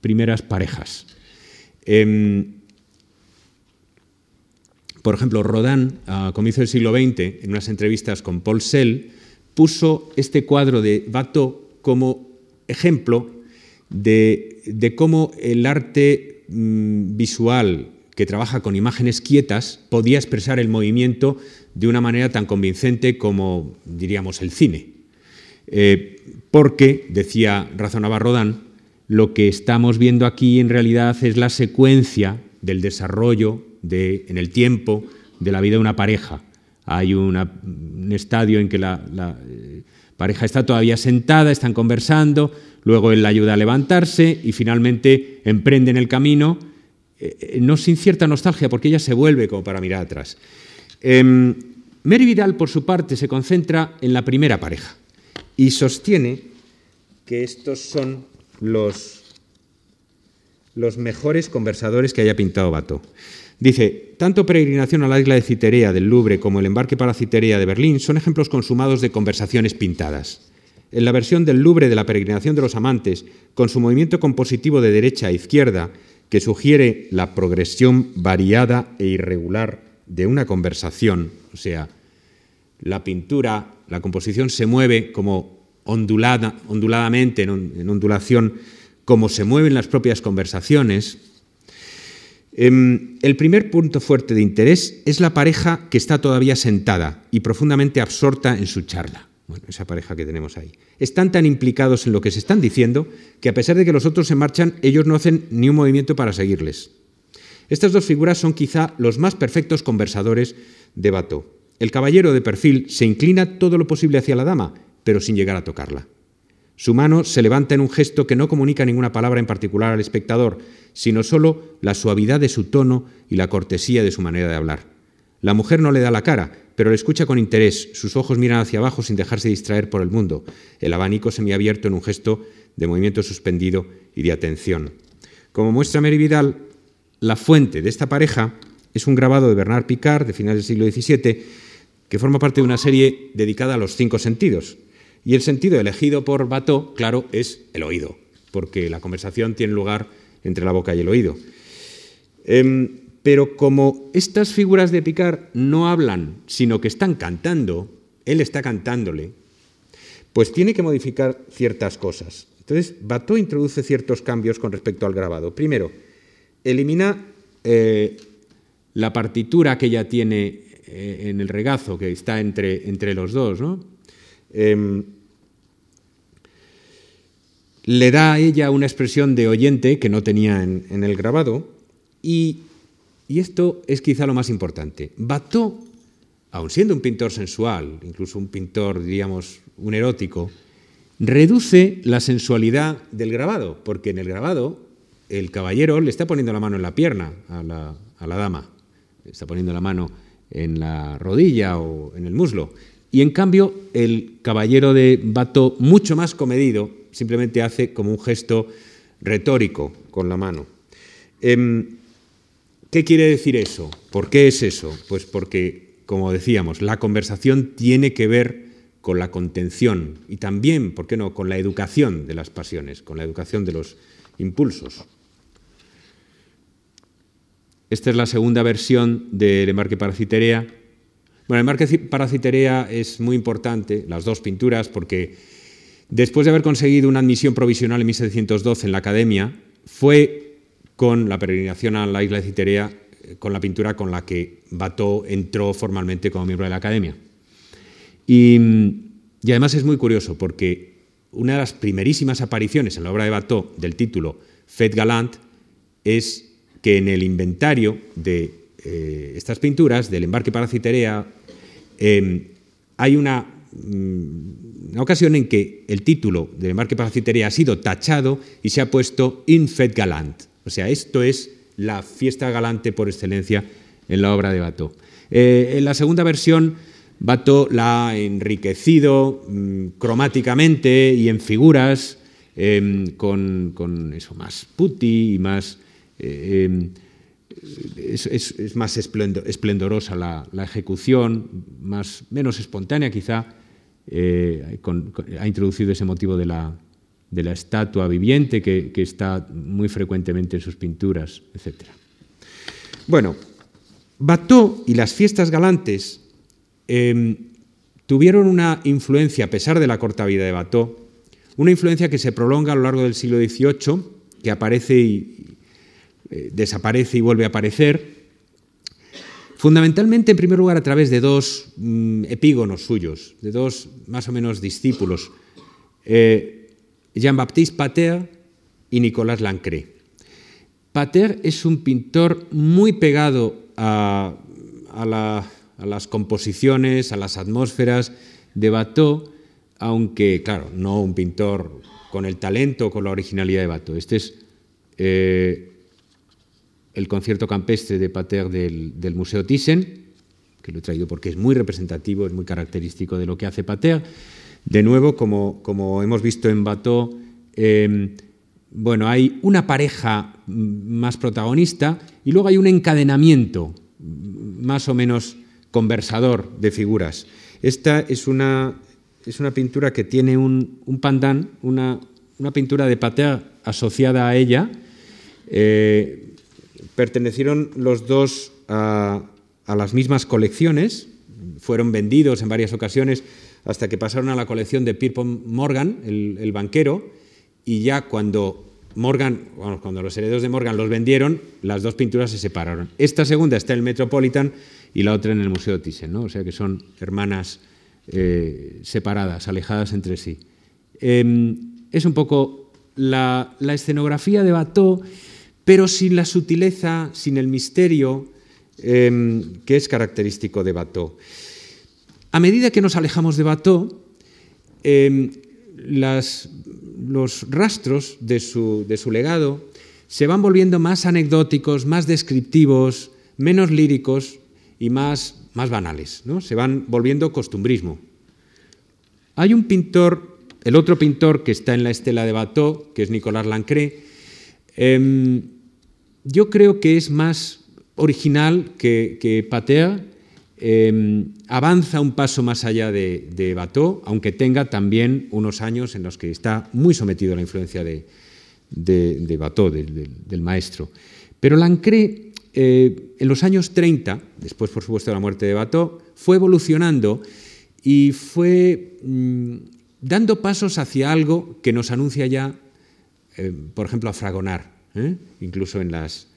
primeras parejas. Em, por ejemplo, Rodin, a comienzo del siglo XX, en unas entrevistas con Paul Sell, puso este cuadro de Watteau como ejemplo de, cómo el arte mm, visual que trabaja con imágenes quietas podía expresar el movimiento de una manera tan convincente como, diríamos, el cine. Eh, porque, decía, razonaba Rodin, lo que estamos viendo aquí en realidad es la secuencia del desarrollo de, en el tiempo de la vida de una pareja. Hay un estadio en que la, la eh, pareja está todavía sentada, están conversando, luego él la ayuda a levantarse y finalmente emprenden el camino eh, eh, no sin cierta nostalgia, porque ella se vuelve como para mirar atrás. Em, Mary Vidal, por su parte, se concentra en la primera pareja y sostiene que estos son los, los mejores conversadores que haya pintado Bato. Dice, tanto Peregrinación a la isla de Citerea del Louvre como el embarque para Citerea de Berlín son ejemplos consumados de conversaciones pintadas. En la versión del Louvre de la Peregrinación de los Amantes, con su movimiento compositivo de derecha a izquierda, que sugiere la progresión variada e irregular de una conversación, o sea, la pintura, la composición se mueve como ondulada, onduladamente, en, ondulación, como se mueven las propias conversaciones. Em, el primer punto fuerte de interés es la pareja que está todavía sentada y profundamente absorta en su charla. Bueno, esa pareja que tenemos ahí. Están tan implicados en lo que se están diciendo que a pesar de que los otros se marchan, ellos no hacen ni un movimiento para seguirles. Estas dos figuras son quizá los más perfectos conversadores de Bato. El caballero de perfil se inclina todo lo posible hacia la dama, pero sin llegar a tocarla. Su mano se levanta en un gesto que no comunica ninguna palabra en particular al espectador, sino solo la suavidad de su tono y la cortesía de su manera de hablar. La mujer no le da la cara, pero le escucha con interés. Sus ojos miran hacia abajo sin dejarse distraer por el mundo. El abanico semiabierto en un gesto de movimiento suspendido y de atención. Como muestra Mary Vidal, la fuente de esta pareja es un grabado de Bernard Picard de finales del siglo XVII que forma parte de una serie dedicada a los cinco sentidos. Y el sentido elegido por Bateau, claro, es el oído, porque la conversación tiene lugar entre la boca y el oído. Em, pero como estas figuras de Picard no hablan, sino que están cantando, él está cantándole, pues tiene que modificar ciertas cosas. Entonces, Bateau introduce ciertos cambios con respecto al grabado. Primero, elimina eh, la partitura que ya tiene eh, en el regazo, que está entre, entre los dos, ¿no? Le da a ella una expresión de oyente que no tenía en, el grabado y, esto es quizá lo más importante. Bateau, aun siendo un pintor sensual, incluso un pintor, diríamos, un erótico, reduce la sensualidad del grabado, porque en el grabado el caballero le está poniendo la mano en la pierna a la, a la dama, le está poniendo la mano en la rodilla o en el muslo. Y en cambio, el caballero de Bato, mucho más comedido, simplemente hace como un gesto retórico con la mano. Em, ¿Qué quiere decir eso? ¿Por qué es eso? Pues porque, como decíamos, la conversación tiene que ver con la contención y también, ¿por qué no?, con la educación de las pasiones, con la educación de los impulsos. Esta es la segunda versión del Embarque para Citerea. Bueno, el Embarque para Citerea es muy importante, las dos pinturas, porque después de haber conseguido una admisión provisional en 1712 en la Academia, fue con la peregrinación a la isla de Citerea, eh, con la pintura con la que Bateau entró formalmente como miembro de la Academia. Y, y además es muy curioso, porque una de las primerísimas apariciones en la obra de Bateau del título Fête Galant es que en el inventario de eh, estas pinturas, del embarque para Citerea, em, hay mm, una, ocasión en que el título del embarque para Citerea ha sido tachado y se ha puesto In Fête Galant. O sea, esto es la fiesta galante por excelencia en la obra de Bateau. Eh, en la segunda versión, Bateau la ha enriquecido mm, cromáticamente y en figuras, em, con, eso, más putti y más eh, em, es, más esplendorosa la, ejecución, más, menos espontánea quizá, eh, ha introducido ese motivo de la, estatua viviente que, está muy frecuentemente en sus pinturas, etc. Bueno, Bateau y las fiestas galantes em, tuvieron una influencia, a pesar de la corta vida de Bateau, una influencia que se prolonga a lo largo del siglo XVIII, que aparece y, eh, desaparece y vuelve a aparecer, fundamentalmente en primer lugar a través de dos mm, epígonos suyos, de dos más o menos discípulos, eh, Jean-Baptiste Pater y Nicolas Lancret. Pater es un pintor muy pegado a, las composiciones, a las atmósferas de Bateau, aunque, claro, no un pintor con el talento, con la originalidad de Bateau. Este es eh, el concierto campestre de Pater del, Museo Thyssen, que lo he traído porque es muy representativo, es muy característico de lo que hace Pater. De nuevo, como, hemos visto en Bateau, em, bueno, hay una pareja más protagonista y luego hay un encadenamiento más o menos conversador de figuras. Esta es una, es una pintura que tiene un, un pandán, una, una, pintura de Pater asociada a ella, eh, pertenecieron los dos a, las mismas colecciones, fueron vendidos en varias ocasiones hasta que pasaron a la colección de Pierpont Morgan, el, banquero, y ya cuando Morgan, cuando los herederos de Morgan los vendieron, las dos pinturas se separaron. Esta segunda está en el Metropolitan y la otra en el Museo Thyssen, ¿no? o sea que son hermanas eh, separadas, alejadas entre sí. Em, es un poco la, la escenografía de Bateau pero sin la sutileza, sin el misterio em, que es característico de Bateau. A medida que nos alejamos de Bateau, em, los rastros de su, legado se van volviendo más anecdóticos, más descriptivos, menos líricos y más más banales, ¿no? se van volviendo costumbrismo. Hay un pintor, el otro pintor que está en la estela de Bateau, que es Nicolas Lancré, em, yo creo que es más original que, que Pater, em, avanza un paso más allá de, de Bateau, aunque tenga también unos años en los que está muy sometido a la influencia de, de, de Bateau, del maestro. Pero Lancré, eh, en los años 30, después por supuesto de la muerte de Bateau, fue evolucionando y fue mm, dando pasos hacia algo que nos anuncia ya, eh, por ejemplo, a Fragonar, ¿eh? incluso en las,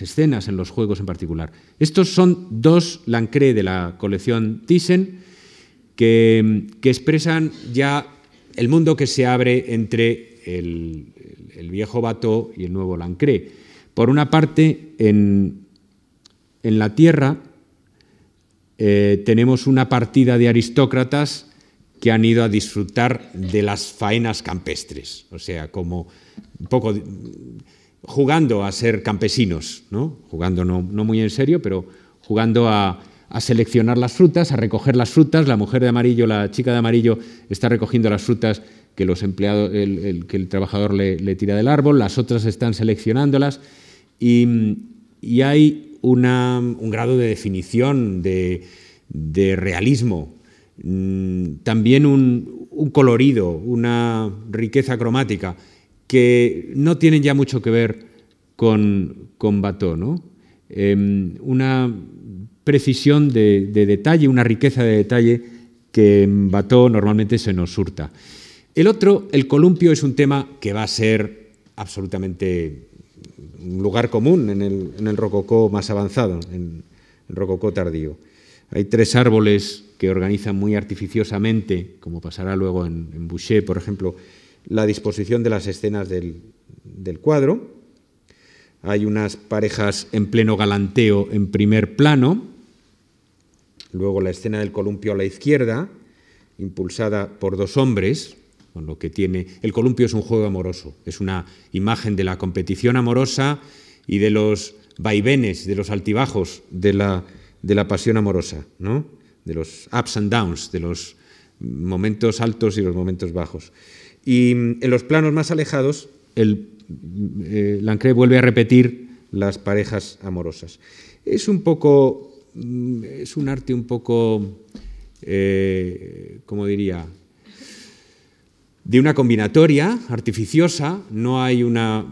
escenas, en los juegos en particular. Estos son dos Lancré de la colección Thyssen que, expresan ya el mundo que se abre entre el, viejo Bateau y el nuevo Lancré. Por una parte, en, en la tierra eh, tenemos una partida de aristócratas que han ido a disfrutar de las faenas campestres, o sea, como un poco jugando a ser campesinos, ¿no? jugando no, muy en serio, pero jugando a, seleccionar las frutas, a recoger las frutas. La mujer de amarillo, la chica de amarillo, está recogiendo las frutas que, los empleados, el, que el trabajador le, tira del árbol, las otras están seleccionándolas y, hay un grado de definición, de, realismo, mm, también un, colorido, una riqueza cromática que no tienen ya mucho que ver con, con Bató, ¿no? Em, una precisión de, de, detalle, una riqueza de detalle que en Bató normalmente se nos surta. El otro, el columpio, es un tema que va a ser absolutamente un lugar común en el, rococó más avanzado, en el rococó tardío. Hay tres árboles que organizan muy artificiosamente, como pasará luego en, Boucher, por ejemplo, la disposición de las escenas del, cuadro. Hay unas parejas en pleno galanteo en primer plano, luego la escena del columpio a la izquierda, impulsada por dos hombres, con lo que tiene. El columpio es un juego amoroso, es una imagen de la competición amorosa y de los vaivenes, de los altibajos de la, de la pasión amorosa, ¿no? de los ups and downs, de los momentos altos y los momentos bajos. Y mm, en los planos más alejados, el, eh, Lancret vuelve a repetir las parejas amorosas. Es un poco, mm, es un arte un poco, eh, ¿cómo diría?, de una combinatoria artificiosa, no hay una,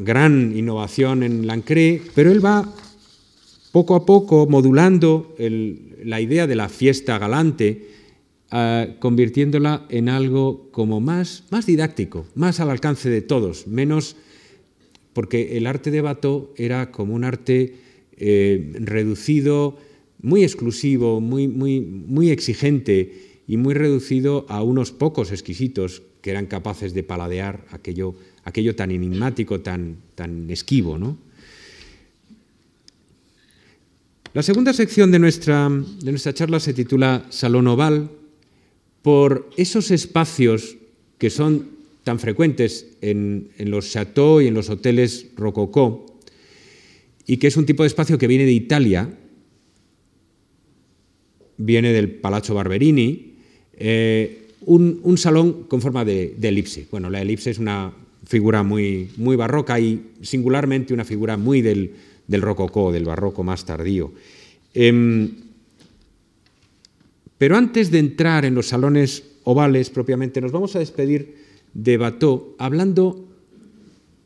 gran innovación en Lancré, pero él va poco a poco modulando la idea de la fiesta galante, eh, convirtiéndola en algo como más, más didáctico, más al alcance de todos, menos porque el arte de Bato era como un arte eh, reducido, muy exclusivo, muy, muy, muy exigente, y muy reducido a unos pocos exquisitos que eran capaces de paladear aquello, aquello tan enigmático, tan, tan esquivo. ¿no? La segunda sección de nuestra, de nuestra charla se titula Salón Oval por esos espacios que son tan frecuentes en, los chateaux y en los hoteles rococó y que es un tipo de espacio que viene de Italia, viene del Palazzo Barberini, eh, un, salón con forma de, elipse. Bueno, la elipse es una figura muy, muy barroca y singularmente una figura muy del, del rococó, del barroco más tardío. Em, pero antes de entrar en los salones ovales propiamente, nos vamos a despedir de Bateau hablando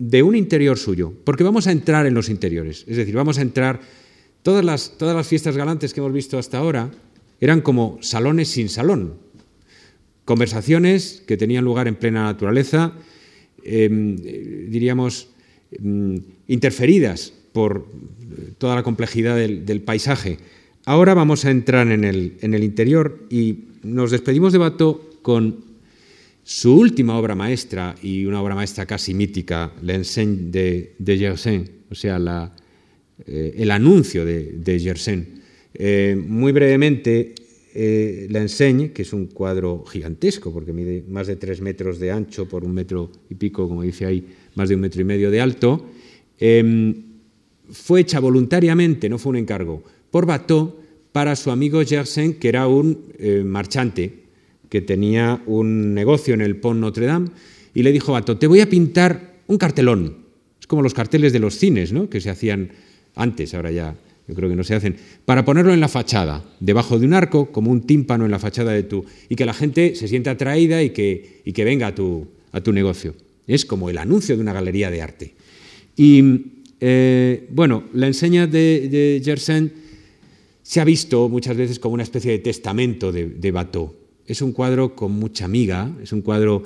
de un interior suyo, porque vamos a entrar en los interiores, es decir, vamos a entrar, todas las, todas las fiestas galantes que hemos visto hasta ahora eran como salones sin salón, Conversaciones que tenían lugar en plena naturaleza, em, diríamos, em, interferidas por toda la complejidad del, paisaje. Ahora vamos a entrar en el, interior y nos despedimos de Bato con su última obra maestra y una obra maestra casi mítica, L'Enseigne de, de Gersaint, o sea, la, eh, el anuncio de, de Gersaint. Eh, muy brevemente, eh, la Enseigne, que es un cuadro gigantesco, porque mide más de tres metros de ancho por un metro y pico, como dice ahí, más de un metro y medio de alto, em, fue hecha voluntariamente, no fue un encargo, por Bateau para su amigo Gersen, que era un eh, marchante que tenía un negocio en el Pont Notre Dame, y le dijo, Bato, te voy a pintar un cartelón. Es como los carteles de los cines, ¿no? que se hacían antes, ahora ya yo creo que no se hacen, para ponerlo en la fachada, debajo de un arco, como un tímpano en la fachada de tu, y que la gente se sienta atraída y que, y que venga a tu, a tu negocio. Es como el anuncio de una galería de arte. Y eh, bueno, la enseña de, de Gersen se ha visto muchas veces como una especie de testamento de, de Bateau. Es un cuadro con mucha miga, es un cuadro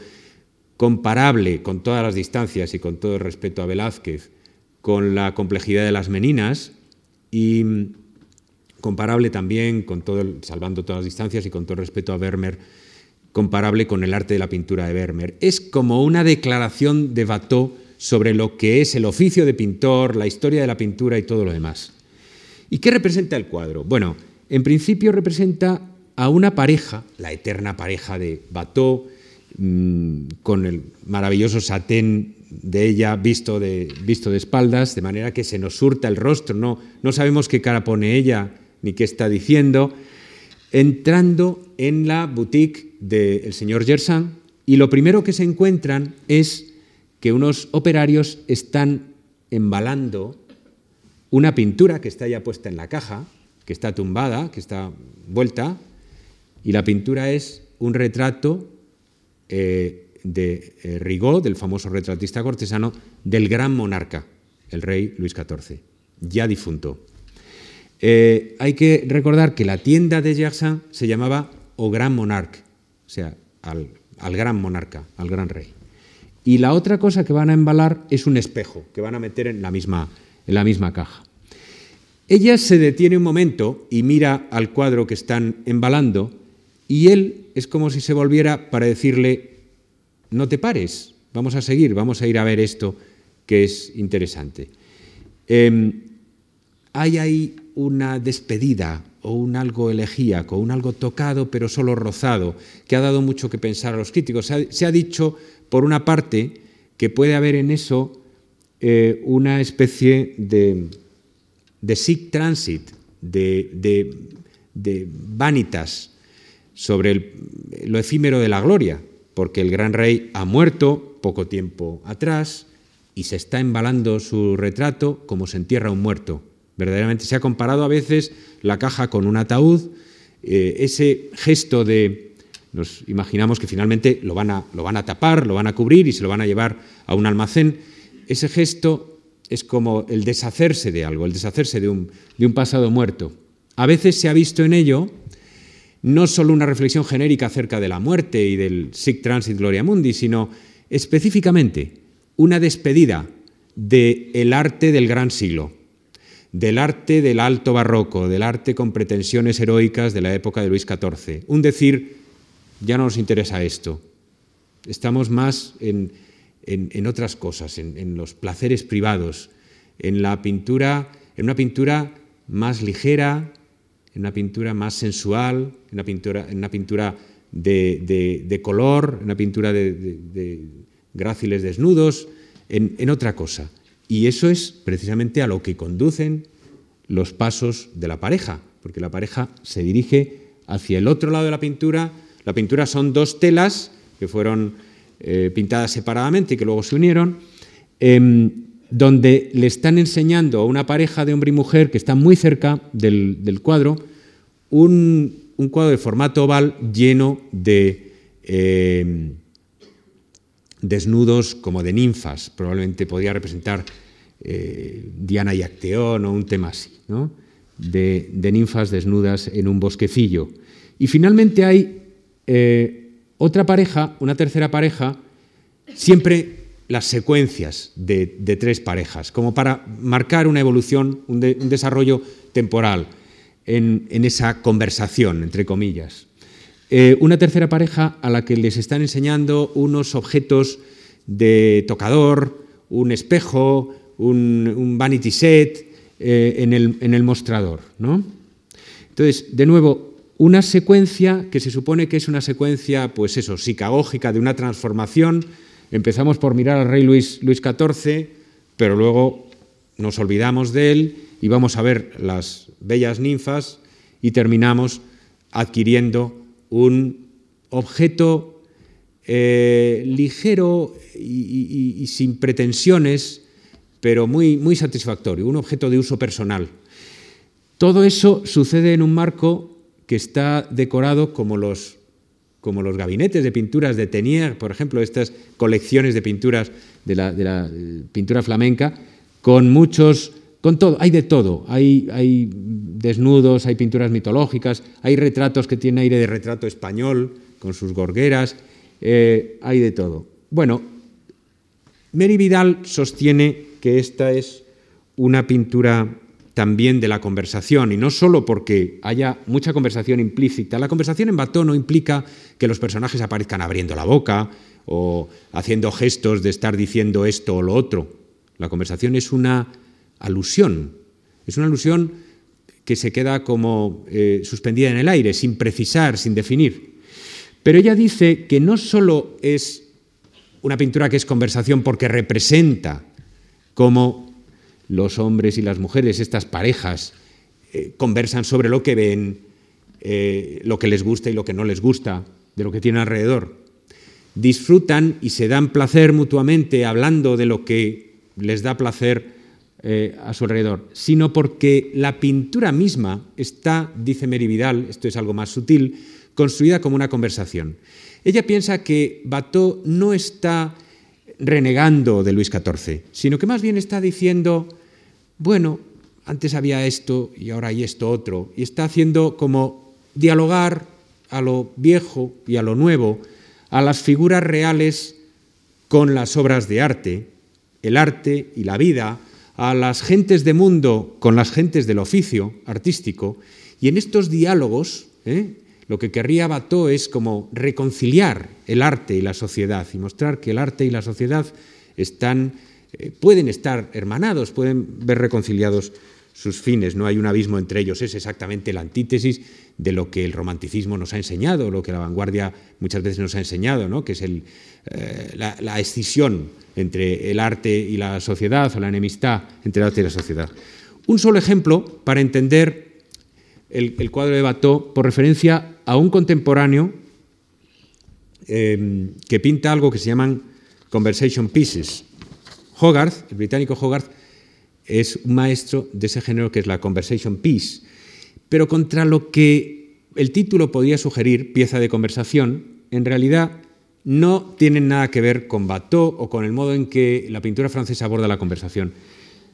comparable con todas las distancias y con todo el respeto a Velázquez, con la complejidad de las meninas y comparable también con todo, salvando todas las distancias y con todo el respeto a Vermeer, comparable con el arte de la pintura de Vermeer. Es como una declaración de Watteau sobre lo que es el oficio de pintor, la historia de la pintura y todo lo demás. ¿Y qué representa el cuadro? Bueno, en principio representa a una pareja, la eterna pareja de Watteau, mm, con el maravilloso satén de ella visto de, visto de espaldas, de manera que se nos surta el rostro, no, no sabemos qué cara pone ella ni qué está diciendo, entrando en la boutique del señor Gersan y lo primero que se encuentran es que unos operarios están embalando una pintura que está ya puesta en la caja, que está tumbada, que está vuelta, y la pintura es un retrato eh, de eh, Rigaud, del famoso retratista cortesano, del gran monarca, el rey Luis XIV, ya difunto. Eh, hay que recordar que la tienda de Gersan se llamaba O Gran Monarque, o sea, al, al gran monarca, al gran rey. Y la otra cosa que van a embalar es un espejo, que van a meter en la misma, en la misma caja. Ella se detiene un momento y mira al cuadro que están embalando y él es como si se volviera para decirle, no te pares, vamos a seguir, vamos a ir a ver esto que es interesante. Em, hay ahí una despedida o un algo elegíaco, un algo tocado pero solo rozado, que ha dado mucho que pensar a los críticos. Se ha, dicho, por una parte, que puede haber en eso eh, una especie de de sick transit, de, vanitas sobre lo efímero de la gloria, porque el gran rey ha muerto poco tiempo atrás y se está embalando su retrato como se entierra un muerto. Verdaderamente se ha comparado a veces la caja con un ataúd, eh, ese gesto de, nos imaginamos que finalmente lo van, a, lo van a tapar, lo van a cubrir y se lo van a llevar a un almacén, ese gesto es como el deshacerse de algo, el deshacerse de un, pasado muerto. A veces se ha visto en ello no solo una reflexión genérica acerca de la muerte y del sic transit gloria mundi, sino específicamente una despedida del arte del gran siglo, del arte del alto barroco, del arte con pretensiones heroicas de la época de Luis XIV. Un decir, ya no nos interesa esto, estamos más en en, otras cosas, en, los placeres privados, en la pintura, en una pintura más ligera, en una pintura más sensual, en una pintura, en una pintura de, color, en una pintura de, gráciles desnudos, en, otra cosa. Y eso es precisamente a lo que conducen los pasos de la pareja, porque la pareja se dirige hacia el otro lado de la pintura. La pintura son dos telas que fueron eh, pintadas separadamente y que luego se unieron, em, donde le están enseñando a una pareja de hombre y mujer que está muy cerca del, cuadro un, cuadro de formato oval lleno de em, desnudos como de ninfas, probablemente podría representar eh, Diana y Acteón o un tema así, de, ninfas desnudas en un bosquecillo. Y finalmente hay eh, otra pareja, una tercera pareja, siempre las secuencias de, tres parejas, como para marcar una evolución, un, desarrollo temporal en, esa conversación, entre comillas. Eh, una tercera pareja a la que les están enseñando unos objetos de tocador, un espejo, un, vanity set eh, en, el, en, el, mostrador. ¿no? Entonces, de nuevo, una secuencia que se supone que es una secuencia, pues eso, psicagógica de una transformación. Empezamos por mirar al rey Luis, XIV, pero luego nos olvidamos de él y vamos a ver las bellas ninfas y terminamos adquiriendo un objeto eh, ligero y, sin pretensiones, pero muy, muy satisfactorio, un objeto de uso personal. Todo eso sucede en un marco que está decorado como los, como los gabinetes de pinturas de Tenier, por ejemplo, estas colecciones de pinturas de la, eh, pintura flamenca, con muchos con todo, hay de todo. Hay, hay, desnudos, hay pinturas mitológicas, hay retratos que tienen aire de retrato español, con sus gorgueras, eh, hay de todo. Bueno, Mary Vidal sostiene que esta es una pintura también de la conversación, y no solo porque haya mucha conversación implícita. La conversación en Bató no implica que los personajes aparezcan abriendo la boca o haciendo gestos de estar diciendo esto o lo otro. La conversación es una alusión. Es una alusión que se queda como eh, suspendida en el aire, sin precisar, sin definir. Pero ella dice que no solo es una pintura que es conversación porque representa cómo los hombres y las mujeres, estas parejas, eh, conversan sobre lo que ven, eh, lo que les gusta y lo que no les gusta, de lo que tienen alrededor. Disfrutan y se dan placer mutuamente hablando de lo que les da placer eh, a su alrededor, sino porque la pintura misma está, dice Mary Vidal, esto es algo más sutil, construida como una conversación. Ella piensa que Bateau no está renegando de Luis XIV, sino que más bien está diciendo, bueno, antes había esto y ahora hay esto otro, y está haciendo como dialogar a lo viejo y a lo nuevo, a las figuras reales con las obras de arte, el arte y la vida, a las gentes de mundo con las gentes del oficio artístico, y en estos diálogos, ¿eh? lo que querría Bateau es como reconciliar el arte y la sociedad y mostrar que el arte y la sociedad están, eh, pueden estar hermanados, pueden ver reconciliados sus fines, no hay un abismo entre ellos, es exactamente la antítesis de lo que el romanticismo nos ha enseñado, lo que la vanguardia muchas veces nos ha enseñado, ¿no? que es el, eh, la, escisión entre el arte y la sociedad, o la enemistad entre el arte y la sociedad. Un solo ejemplo para entender el, cuadro de Bateau por referencia a un contemporáneo em, que pinta algo que se llaman conversation pieces. Hogarth, el británico Hogarth, es un maestro de ese género que es la conversation piece, pero contra lo que el título podía sugerir, pieza de conversación, en realidad no tienen nada que ver con Bateau o con el modo en que la pintura francesa aborda la conversación.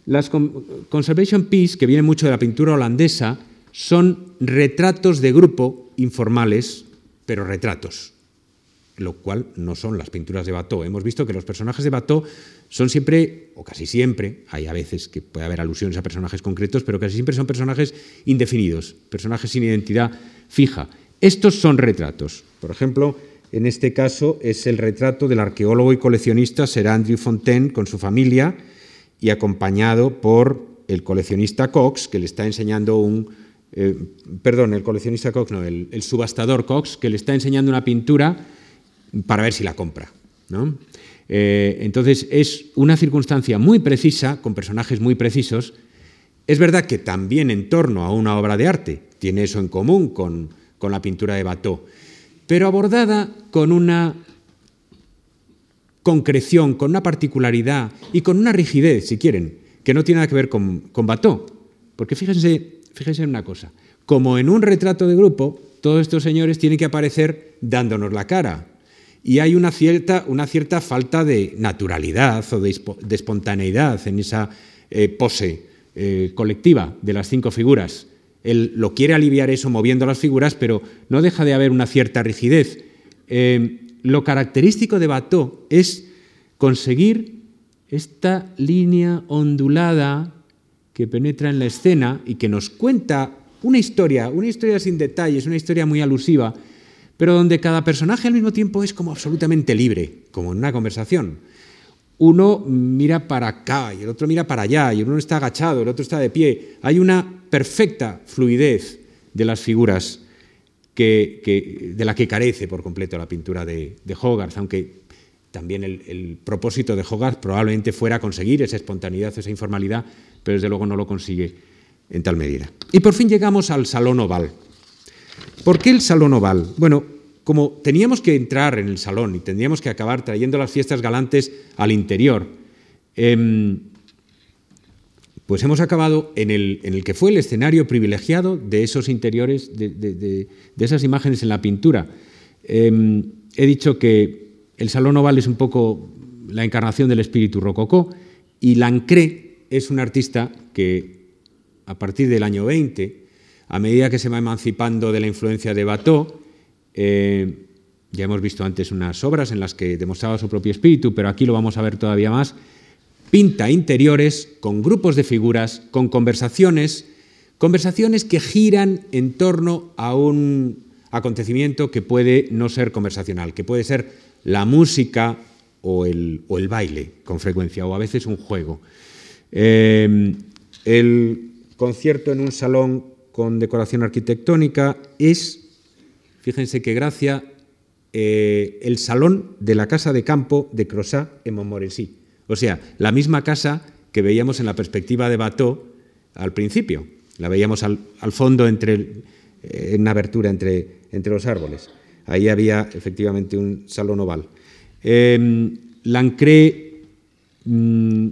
Las conservation pieces, que vienen mucho de la pintura holandesa, son retratos de grupo informales, pero retratos, lo cual no son las pinturas de Bateau. Hemos visto que los personajes de Bateau son siempre, o casi siempre, hay a veces que puede haber alusiones a personajes concretos, pero casi siempre son personajes indefinidos, personajes sin identidad fija. Estos son retratos. Por ejemplo, en este caso es el retrato del arqueólogo y coleccionista Sir Andrew Fontaine con su familia y acompañado por el coleccionista Cox, que le está enseñando un... Eh, perdón, el coleccionista Cox, no, el, subastador Cox, que le está enseñando una pintura para ver si la compra. Eh, entonces es una circunstancia muy precisa, con personajes muy precisos. Es verdad que también en torno a una obra de arte tiene eso en común con, con la pintura de Bateau pero abordada con una concreción, con una particularidad y con una rigidez, si quieren, que no tiene nada que ver con, con Bateau. Porque fíjense, fíjense en una cosa, como en un retrato de grupo, todos estos señores tienen que aparecer dándonos la cara. Y hay una cierta, una cierta falta de naturalidad o de, espontaneidad en esa eh, pose eh, colectiva de las cinco figuras. Él lo quiere aliviar eso moviendo las figuras, pero no deja de haber una cierta rigidez. Eh, lo característico de Bateau es conseguir esta línea ondulada que penetra en la escena y que nos cuenta una historia, una historia sin detalles, una historia muy alusiva, pero donde cada personaje al mismo tiempo es como absolutamente libre, como en una conversación uno mira para acá y el otro mira para allá, y uno está agachado, el otro está de pie. Hay una perfecta fluidez de las figuras de la que carece por completo la pintura de, Hogarth, aunque también el, propósito de Hogarth probablemente fuera conseguir esa espontaneidad, esa informalidad, pero desde luego no lo consigue en tal medida. Y por fin llegamos al Salón Oval. ¿Por qué el Salón Oval? Bueno, como teníamos que entrar en el salón y tendríamos que acabar trayendo las fiestas galantes al interior, em, pues hemos acabado en el, que fue el escenario privilegiado de esos interiores, de, esas imágenes en la pintura. Em, he dicho que el Salón Oval es un poco la encarnación del espíritu rococó y Lancré es un artista que a partir del año 20, a medida que se va emancipando de la influencia de Bateau, eh, ya hemos visto antes unas obras en las que demostraba su propio espíritu, pero aquí lo vamos a ver todavía más, pinta interiores con grupos de figuras, con conversaciones, conversaciones que giran en torno a un acontecimiento que puede no ser conversacional, que puede ser la música o el, baile con frecuencia, o a veces un juego. Eh, el concierto en un salón con decoración arquitectónica es, fíjense qué gracia, eh, el salón de la casa de campo de Crozat en Montmorency. O sea, la misma casa que veíamos en la perspectiva de Bateau al principio. La veíamos al, fondo entre, eh, en una abertura entre, entre, los árboles. Ahí había efectivamente un salón oval. Eh, Lancré mm,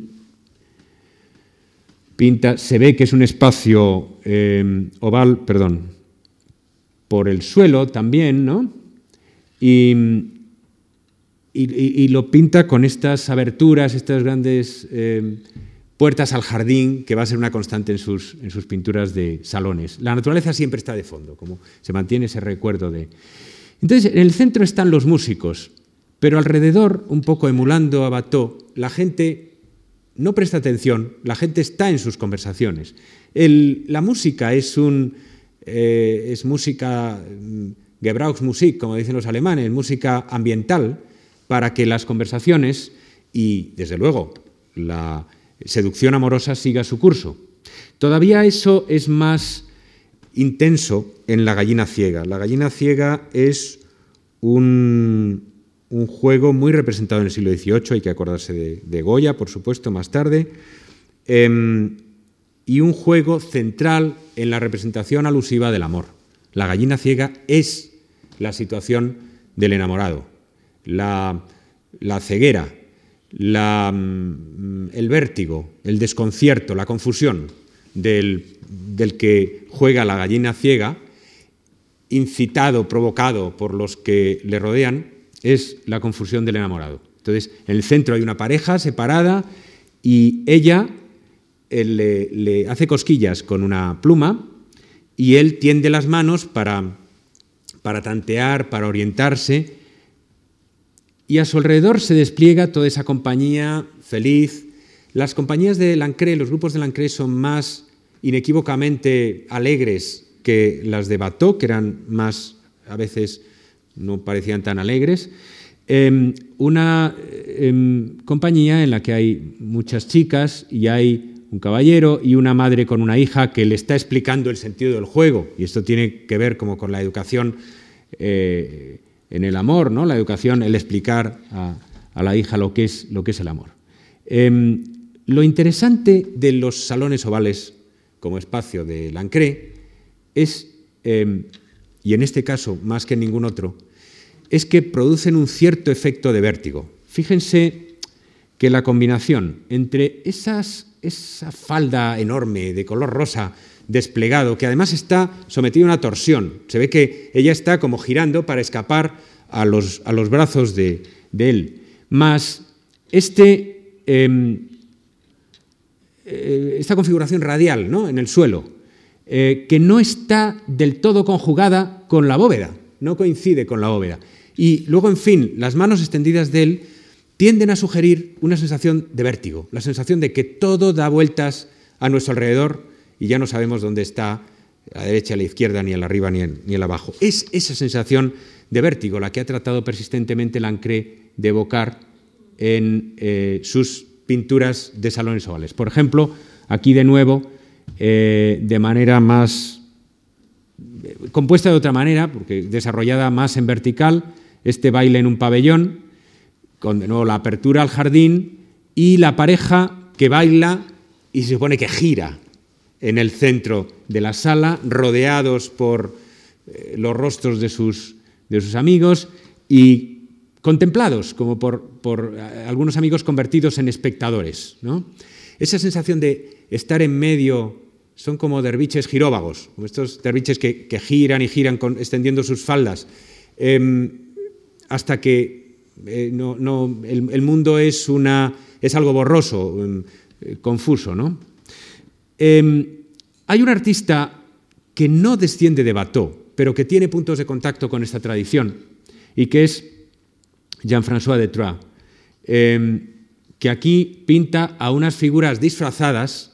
pinta, se ve que es un espacio eh, oval, perdón, por el suelo también, ¿no? Y, lo pinta con estas aberturas, estas grandes eh, puertas al jardín, que va a ser una constante en sus, en sus pinturas de salones. La naturaleza siempre está de fondo, como se mantiene ese recuerdo de... Entonces, en el centro están los músicos, pero alrededor, un poco emulando a Bateau, la gente no presta atención, la gente está en sus conversaciones. la música es, un, eh, es música, mm, Gebrauchsmusik, como dicen los alemanes, música ambiental, para que las conversaciones y, desde luego, la seducción amorosa siga su curso. Todavía eso es más intenso en la gallina ciega. La gallina ciega es un, un juego muy representado en el siglo XVIII, hay que acordarse de, Goya, por supuesto, más tarde, em, y un juego central en la representación alusiva del amor. La gallina ciega es la situación del enamorado, la, ceguera, mm, el vértigo, el desconcierto, la confusión del, del que juega la gallina ciega, incitado, provocado por los que le rodean, es la confusión del enamorado. Entonces, en el centro hay una pareja separada y ella le, hace cosquillas con una pluma y él tiende las manos para, para tantear, para orientarse, y a su alrededor se despliega toda esa compañía feliz. Las compañías de Lancré, los grupos de Lancré son más inequívocamente alegres que las de Bateau, que eran más a veces no parecían tan alegres. Em, una em, compañía en la que hay muchas chicas y hay un caballero y una madre con una hija que le está explicando el sentido del juego. Y esto tiene que ver como con la educación eh, en el amor, ¿no? la educación, el explicar a, la hija lo que es, lo que es el amor. Em, lo interesante de los salones ovales como espacio de Lancré es y en este caso más que en ningún otro, es que producen un cierto efecto de vértigo. Fíjense que la combinación entre esa falda enorme de color rosa desplegado, que además está sometido a una torsión, se ve que ella está como girando para escapar a los, a los brazos de, él, más este, em, eh, esta configuración radial ¿no? en el suelo, eh, que no está del todo conjugada con la bóveda, no coincide con la bóveda. Y luego, en fin, las manos extendidas de él tienden a sugerir una sensación de vértigo, la sensación de que todo da vueltas a nuestro alrededor y ya no sabemos dónde está a la derecha, a la izquierda, ni al arriba ni en, ni abajo. Es esa sensación de vértigo la que ha tratado persistentemente Lancré de evocar en eh, sus pinturas de salones ovales. Por ejemplo, aquí de nuevo eh, de manera más compuesta de otra manera, porque desarrollada más en vertical, este baile en un pabellón, con de nuevo la apertura al jardín y la pareja que baila y se supone que gira en el centro de la sala, rodeados por eh, los rostros de sus, de sus amigos y contemplados como por, por eh, algunos amigos convertidos en espectadores. ¿no? Esa sensación de estar en medio son como derviches giróvagos, como estos derviches que, giran y giran extendiendo sus faldas, em, hasta que eh, no, el, mundo es, una, es algo borroso, em, eh, confuso. ¿no? Em, hay un artista que no desciende de Bateau, pero que tiene puntos de contacto con esta tradición, y que es Jean-François de Troyes, que aquí pinta a unas figuras disfrazadas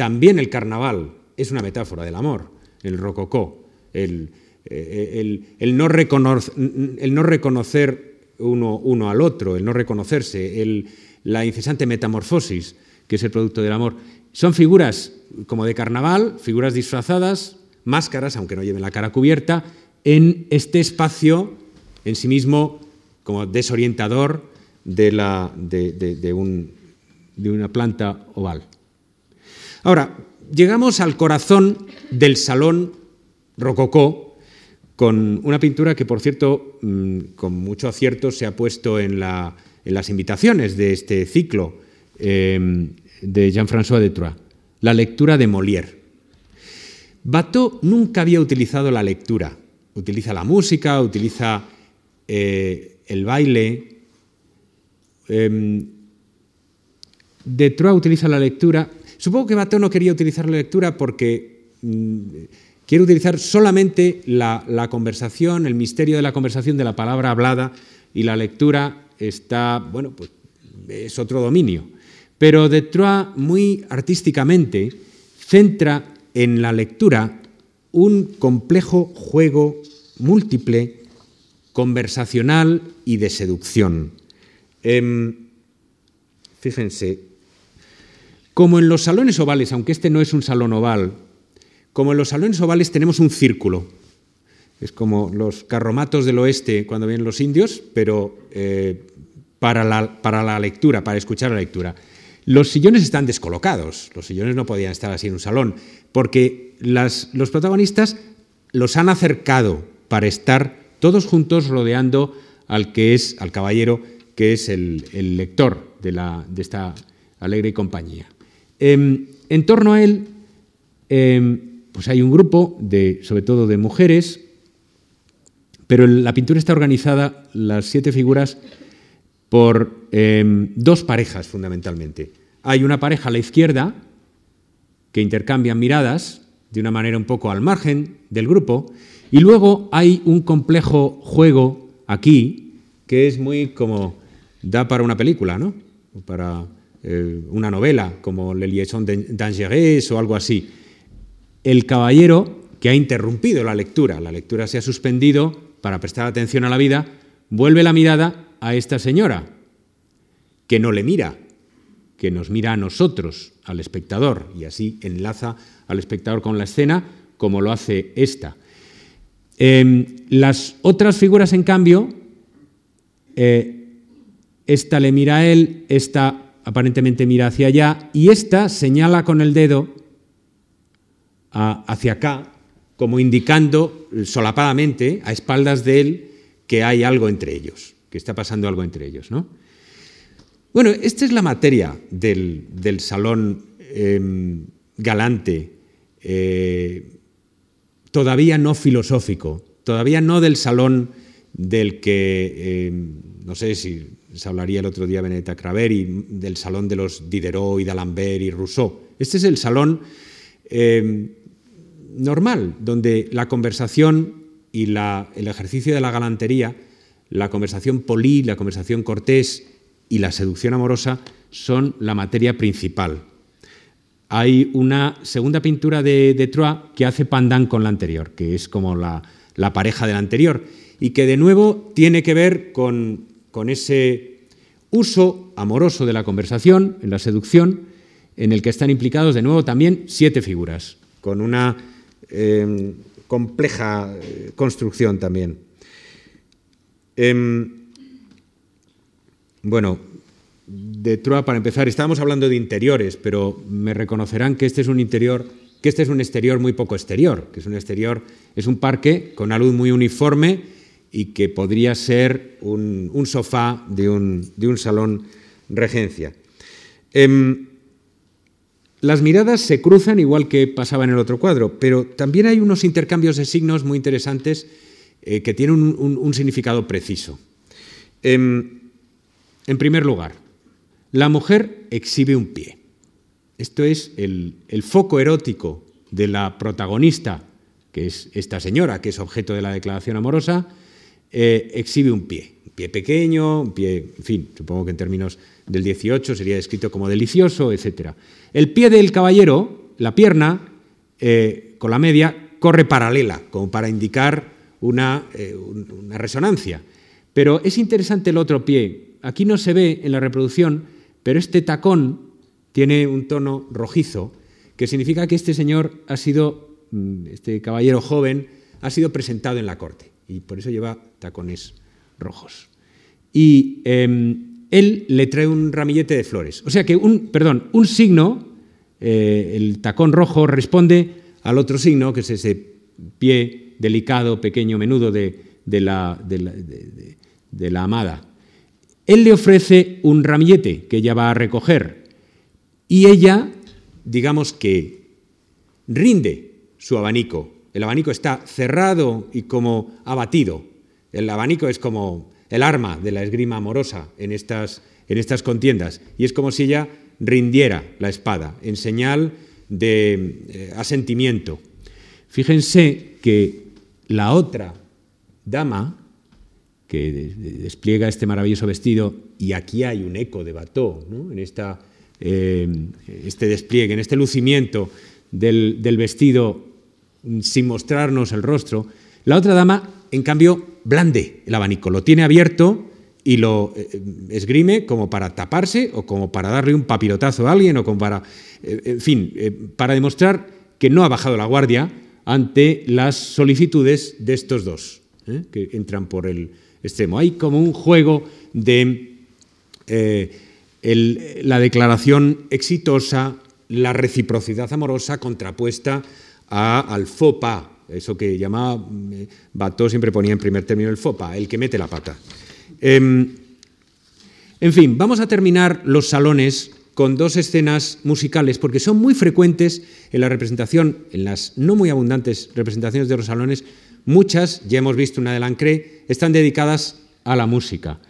también el carnaval es una metáfora del amor, el rococó, el, eh, no, reconocer, uno, al otro, el no reconocerse, la incesante metamorfosis, que es el producto del amor. Son figuras como de carnaval, figuras disfrazadas, máscaras, aunque no lleven la cara cubierta, en este espacio en sí mismo como desorientador de, de una planta oval. Ahora, llegamos al corazón del salón rococó con una pintura que, por cierto, mm, con mucho acierto se ha puesto en, las invitaciones de este ciclo em, de Jean-François de Troyes, la lectura de Molière. Bateau nunca había utilizado la lectura, utiliza la música, utiliza eh, el baile. Em, de Troyes utiliza la lectura Supongo que Bateau no quería utilizar la lectura porque mm, quiere utilizar solamente la, conversación, el misterio de la conversación de la palabra hablada y la lectura está, bueno, pues es otro dominio. Pero de muy artísticamente centra en la lectura un complejo juego múltiple, conversacional y de seducción. Em, fíjense, como en los salones ovales, aunque este no es un salón oval, como en los salones ovales tenemos un círculo. Es como los carromatos del oeste cuando vienen los indios, pero eh, para, la, para la lectura, para escuchar la lectura. Los sillones están descolocados, los sillones no podían estar así en un salón, porque los protagonistas los han acercado para estar todos juntos rodeando al que es, al caballero, que es el, lector de, la, de esta alegre compañía. Em, en torno a él, em, pues hay un grupo, de, sobre todo de mujeres, pero la pintura está organizada, las siete figuras, por em, dos parejas fundamentalmente. Hay una pareja a la izquierda que intercambian miradas de una manera un poco al margen del grupo, y luego hay un complejo juego aquí que es muy como da para una película, ¿no? Para eh, una novela como Le Liaison dangereux o algo así. El caballero que ha interrumpido la lectura, la lectura se ha suspendido para prestar atención a la vida, vuelve la mirada a esta señora, que no le mira, que nos mira a nosotros, al espectador, y así enlaza al espectador con la escena, como lo hace esta. Em, las otras figuras, en cambio, eh, esta le mira a él, esta aparentemente mira hacia allá y esta señala con el dedo hacia acá, como indicando solapadamente, a espaldas de él, que hay algo entre ellos, que está pasando algo entre ellos. ¿no? Bueno, esta es la materia del, salón em, galante, eh, todavía no filosófico, todavía no del salón del que, em, no sé si se hablaría el otro día Benedetta Craveri, del salón de los Diderot y d'Alembert y Rousseau. Este es el salón eh, normal, donde la conversación y el ejercicio de la galantería, la conversación polí, la conversación cortés y la seducción amorosa son la materia principal. Hay una segunda pintura de, de que hace pandan con la anterior, que es como la, la pareja de la anterior, y que de nuevo tiene que ver con con ese uso amoroso de la conversación, en la seducción, en el que están implicados de nuevo también siete figuras, con una em, compleja eh, construcción también. Em, bueno, de Troa, para empezar, estábamos hablando de interiores, pero me reconocerán que este es un interior que este es un exterior muy poco exterior, que es un exterior, es un parque con una luz muy uniforme y que podría ser un, sofá de un, salón regencia. Em, las miradas se cruzan igual que pasaba en el otro cuadro, pero también hay unos intercambios de signos muy interesantes eh, que tienen un, significado preciso. Em, en primer lugar, la mujer exhibe un pie. Esto es el, foco erótico de la protagonista, que es esta señora, que es objeto de la declaración amorosa, eh, exhibe un pie. Un pie pequeño, un pie, en fin, supongo que en términos del 18 sería descrito como delicioso, etc. El pie del caballero, la pierna, eh, con la media, corre paralela, como para indicar una, eh, una resonancia. Pero es interesante el otro pie. Aquí no se ve en la reproducción, pero este tacón tiene un tono rojizo, que significa que este señor ha sido, mm, este caballero joven, ha sido presentado en la corte y por eso lleva tacones rojos. Y em, él le trae un ramillete de flores. O sea que un, perdón, un signo, eh, el tacón rojo, responde al otro signo, que es ese pie delicado, pequeño, menudo de, la, de la amada. Él le ofrece un ramillete que ella va a recoger y ella, digamos que rinde su abanico. El abanico está cerrado y como abatido. El abanico es como el arma de la esgrima amorosa en estas, en estas contiendas. Y es como si ella rindiera la espada en señal de eh, asentimiento. Fíjense que la otra dama que despliega este maravilloso vestido, y aquí hay un eco de Bató, en esta eh, este despliegue, en este lucimiento del, vestido sin mostrarnos el rostro. La otra dama, en cambio, blande el abanico, lo tiene abierto y lo eh, esgrime como para taparse o como para darle un papirotazo a alguien o como para, eh, en fin, para demostrar que no ha bajado la guardia ante las solicitudes de estos dos, que entran por el extremo. Hay como un juego de la declaración exitosa, la reciprocidad amorosa contrapuesta al FOPA, eso que llamaba eh, Bato siempre ponía en primer término el FOPA, el que mete la pata. Em, en fin, vamos a terminar los salones con dos escenas musicales, porque son muy frecuentes en la representación, en las no muy abundantes representaciones de los salones, muchas, ya hemos visto una de Lancré, están dedicadas a la música.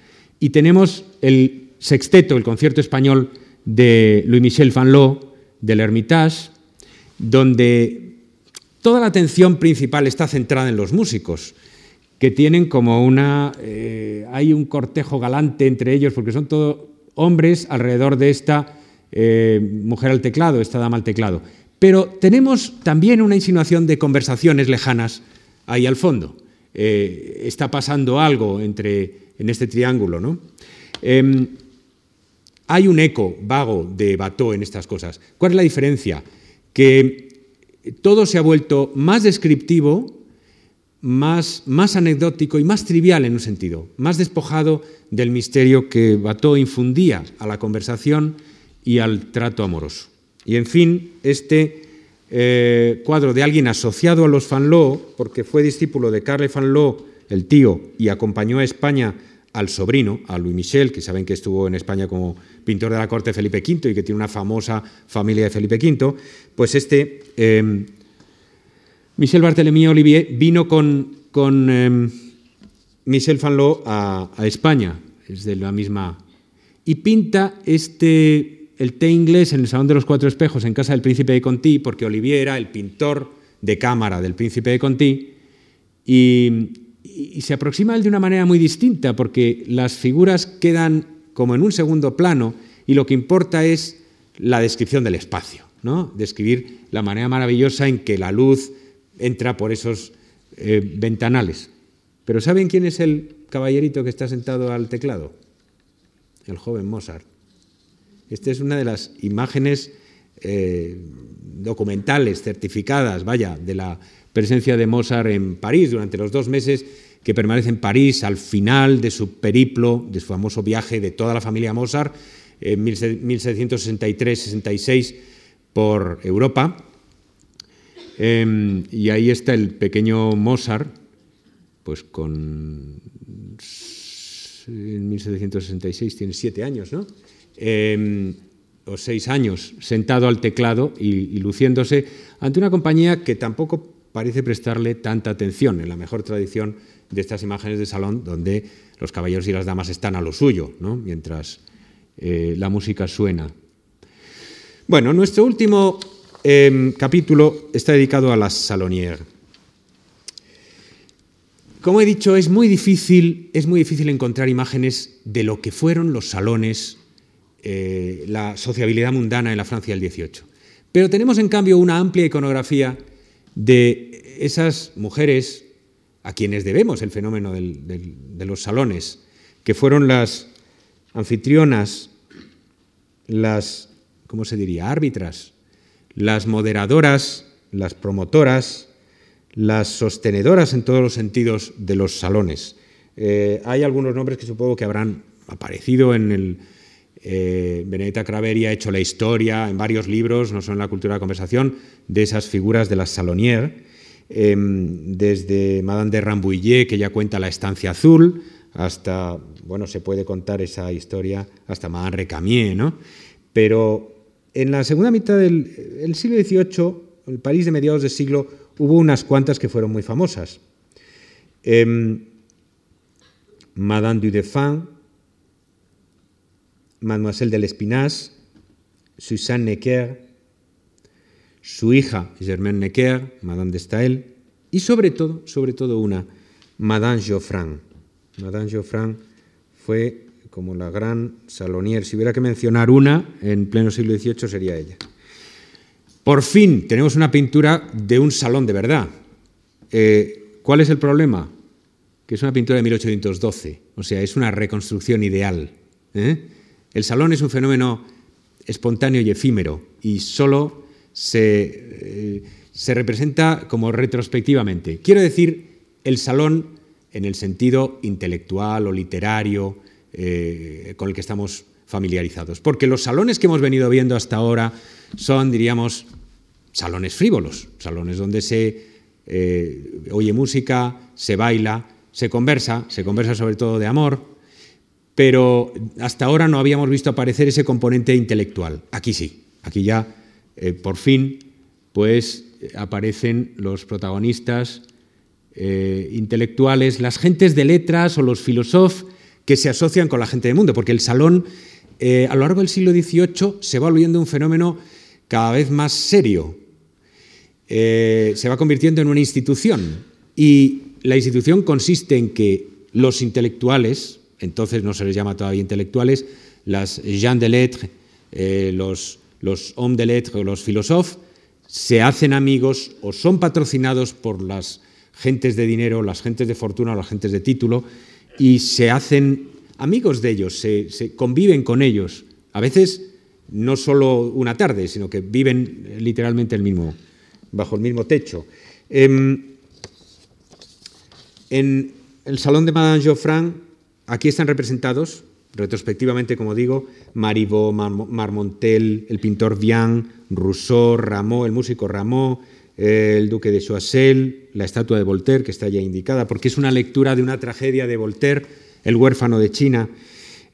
Y tenemos el sexteto, el concierto español de Louis-Michel Fanlot, del Hermitage, donde toda la atención principal está centrada en los músicos, que tienen como una... Eh, hay un cortejo galante entre ellos, porque son todos hombres alrededor de esta eh, mujer al teclado, esta dama al teclado. Pero tenemos también una insinuación de conversaciones lejanas ahí al fondo. Eh, está pasando algo entre, en este triángulo, ¿no? Em, hay un eco vago de Bateau en estas cosas. ¿Cuál es la diferencia? Que todo se ha vuelto más descriptivo, más, más anecdótico y más trivial en un sentido, más despojado del misterio que Bateau infundía a la conversación y al trato amoroso. Y en fin, este eh, cuadro de alguien asociado a los Fanlot, porque fue discípulo de Carle Fanlot, el tío, y acompañó a España al sobrino, a Louis Michel, que saben que estuvo en España como pintor de la corte de Felipe V y que tiene una famosa familia de Felipe V, pues este em, Michel Barthélemy Olivier vino con, em, Michel Fanlot a, España, es de la misma, y pinta este, el té inglés en el Salón de los Cuatro Espejos en casa del príncipe de Conti, porque Olivier era el pintor de cámara del príncipe de Conti, y, y se aproxima él de una manera muy distinta, porque las figuras quedan como en un segundo plano y lo que importa es la descripción del espacio, ¿no? describir la manera maravillosa en que la luz entra por esos eh, ventanales. Pero ¿saben quién es el caballerito que está sentado al teclado? El joven Mozart. Esta es una de las imágenes eh, documentales, certificadas, vaya, de la presencia de Mozart en París durante los dos meses que permanece en París al final de su periplo, de su famoso viaje de toda la familia Mozart, en 1763-66 por Europa. Em, y ahí está el pequeño Mozart, pues con en 1766 tiene siete años, ¿no? Em, o seis años, sentado al teclado y, luciéndose ante una compañía que tampoco parece prestarle tanta atención, en la mejor tradición de estas imágenes de salón, donde los caballeros y las damas están a lo suyo, mientras eh, la música suena. Bueno, nuestro último em, capítulo está dedicado a las salonières. Como he dicho, es muy difícil, es muy difícil encontrar imágenes de lo que fueron los salones, eh, la sociabilidad mundana en la Francia del XVIII. Pero tenemos en cambio una amplia iconografía de esas mujeres a quienes debemos el fenómeno de los salones, que fueron las anfitrionas, las, ¿cómo se diría?, árbitras, las moderadoras, las promotoras, las sostenedoras en todos los sentidos de los salones. Eh, hay algunos nombres que supongo que habrán aparecido en el... Eh, Benedetta Craveri ha hecho la historia en varios libros, no solo en la cultura de la conversación, de esas figuras de las salonières, em, desde Madame de Rambouillet, que ya cuenta la estancia azul, hasta, bueno, se puede contar esa historia hasta Madame Recamier, ¿no? Pero en la segunda mitad del siglo XVIII, el París de mediados del siglo, hubo unas cuantas que fueron muy famosas. Em, Madame du Deffin, Mademoiselle de l'Espinasse, Suzanne Necker, su hija Germaine Necker, Madame de Staël, y sobre todo, sobre todo una, Madame Geoffrin. Madame Geoffrin fue como la gran salonier. Si hubiera que mencionar una en pleno siglo XVIII sería ella. Por fin tenemos una pintura de un salón de verdad. Eh, ¿Cuál es el problema? Que es una pintura de 1812, o sea, es una reconstrucción ideal. ¿eh? El salón es un fenómeno espontáneo y efímero y solo se, eh, se representa como retrospectivamente. Quiero decir, el salón en el sentido intelectual o literario con el que estamos familiarizados. Porque los salones que hemos venido viendo hasta ahora son, diríamos, salones frívolos, salones donde se eh, oye música, se baila, se conversa, se conversa sobre todo de amor, pero hasta ahora no habíamos visto aparecer ese componente intelectual. Aquí sí, aquí ya eh, por fin pues aparecen los protagonistas eh, intelectuales, las gentes de letras o los filósofos que se asocian con la gente del mundo, porque el salón a lo largo del siglo XVIII se va volviendo un fenómeno cada vez más serio, eh, se va convirtiendo en una institución. Y la institución consiste en que los intelectuales, entonces no se les llama todavía intelectuales, las gens de lettres, eh, los, hommes de lettres o los filósofos, se hacen amigos o son patrocinados por las gentes de dinero, las gentes de fortuna o las gentes de título, y se hacen amigos de ellos, se, se conviven con ellos. A veces no solo una tarde, sino que viven literalmente el mismo, bajo el mismo techo. Em, en el Salón de Madame Geoffrin, aquí están representados, retrospectivamente, como digo, Marivaux, Marmontel, el pintor Vian, Rousseau, Rameau, el músico Rameau, el duque de Choiseul, la estatua de Voltaire, que está ya indicada, porque es una lectura de una tragedia de Voltaire, El huérfano de China.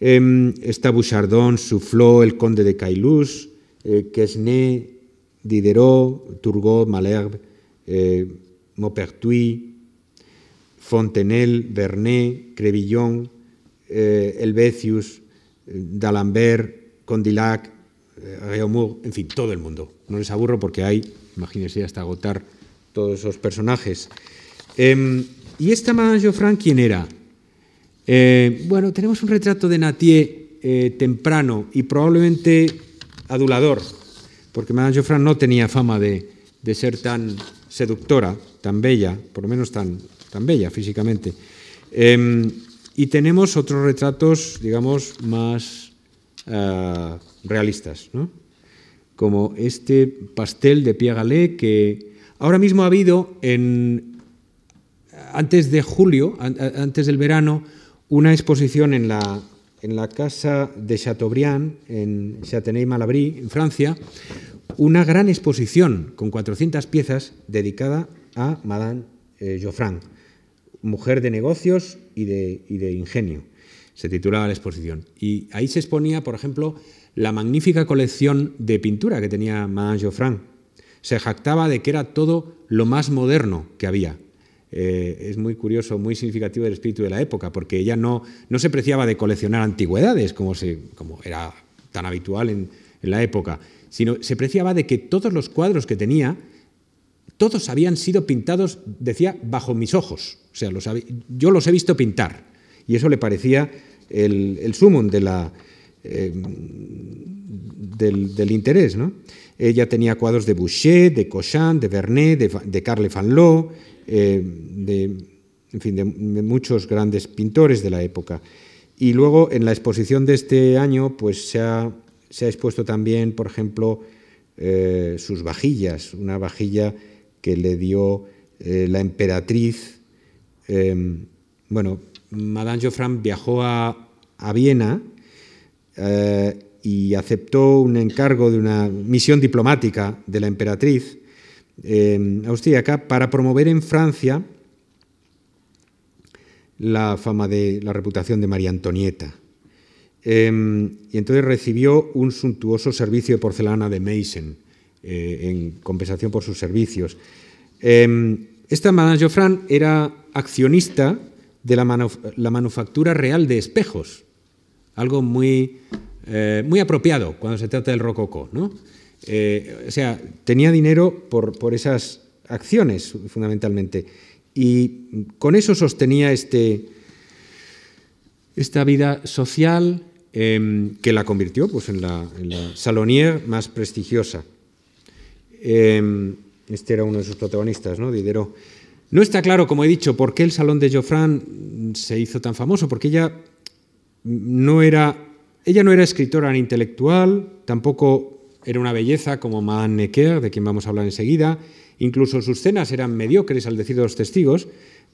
Eh, está Bouchardon, Soufflot, el conde de Caylus, eh, Quesnay, Diderot, Turgot, Malherbe, eh, Maupertuis, Fontenelle, Vernet, Crevillon, eh, Helvetius, D'Alembert, Condillac, Réaumur, en fin, todo el mundo. No les aburro porque hay, imagínense, hasta agotar todos esos personajes. Em, ¿Y esta Madame Geoffrin quién era? Eh, bueno, tenemos un retrato de Natier temprano y probablemente adulador, porque Madame Geoffrin no tenía fama de, ser tan seductora, tan bella, por lo menos tan, tan bella físicamente. Em, y tenemos otros retratos, digamos, más ah, realistas, como este pastel de Pierre Gallet que ahora mismo ha habido en, antes de julio, antes del verano, una exposición en la, la casa de Chateaubriand, en Châtenay-Malabry, en Francia, una gran exposición con 400 piezas dedicada a Madame eh, Geoffrin, mujer de negocios y de, ingenio. Se titulaba la exposición. Y ahí se exponía, por ejemplo, la magnífica colección de pintura que tenía Madame Geoffrin. Se jactaba de que era todo lo más moderno que había. Eh, es muy curioso, muy significativo del espíritu de la época, porque ella no, no se preciaba de coleccionar antigüedades, como, se, como era tan habitual en la época, sino se preciaba de que todos los cuadros que tenía, todos habían sido pintados, decía, bajo mis ojos. O sea, yo los he visto pintar. Y eso le parecía el, el sumum eh, del, interés. Ella tenía cuadros de Boucher, de Cochin, de Vernet, de, Carle Fanlot, eh, de, en fin, de, de, muchos grandes pintores de la época. Y luego en la exposición de este año pues, se, ha, se ha expuesto también, por ejemplo, eh, sus vajillas, una vajilla que le dio eh, la emperatriz. Eh, bueno, Madame Geoffrin viajó a, a Viena eh, y aceptó un encargo de una misión diplomática de la emperatriz eh, austríaca para promover en Francia la fama de la reputación de María Antonieta. Eh, y entonces recibió un suntuoso servicio de porcelana de Meissen eh, en compensación por sus servicios. esta Madame Geoffrin era accionista de la, manuf la manufactura real de espejos, algo muy, eh, apropiado cuando se trata del rococó. Eh, o sea, tenía dinero por, esas acciones, fundamentalmente. Y con eso sostenía este, esta vida social eh, que la convirtió pues, en, la, en la salonier más prestigiosa. Eh, este era uno de sus protagonistas, ¿no? Diderot. No está claro, como he dicho, por qué el Salón de Geoffrin se hizo tan famoso, porque ella no era, ella no era escritora ni intelectual, tampoco era una belleza como Madame Necker, de quien vamos a hablar enseguida, incluso sus cenas eran mediocres al decir de los testigos,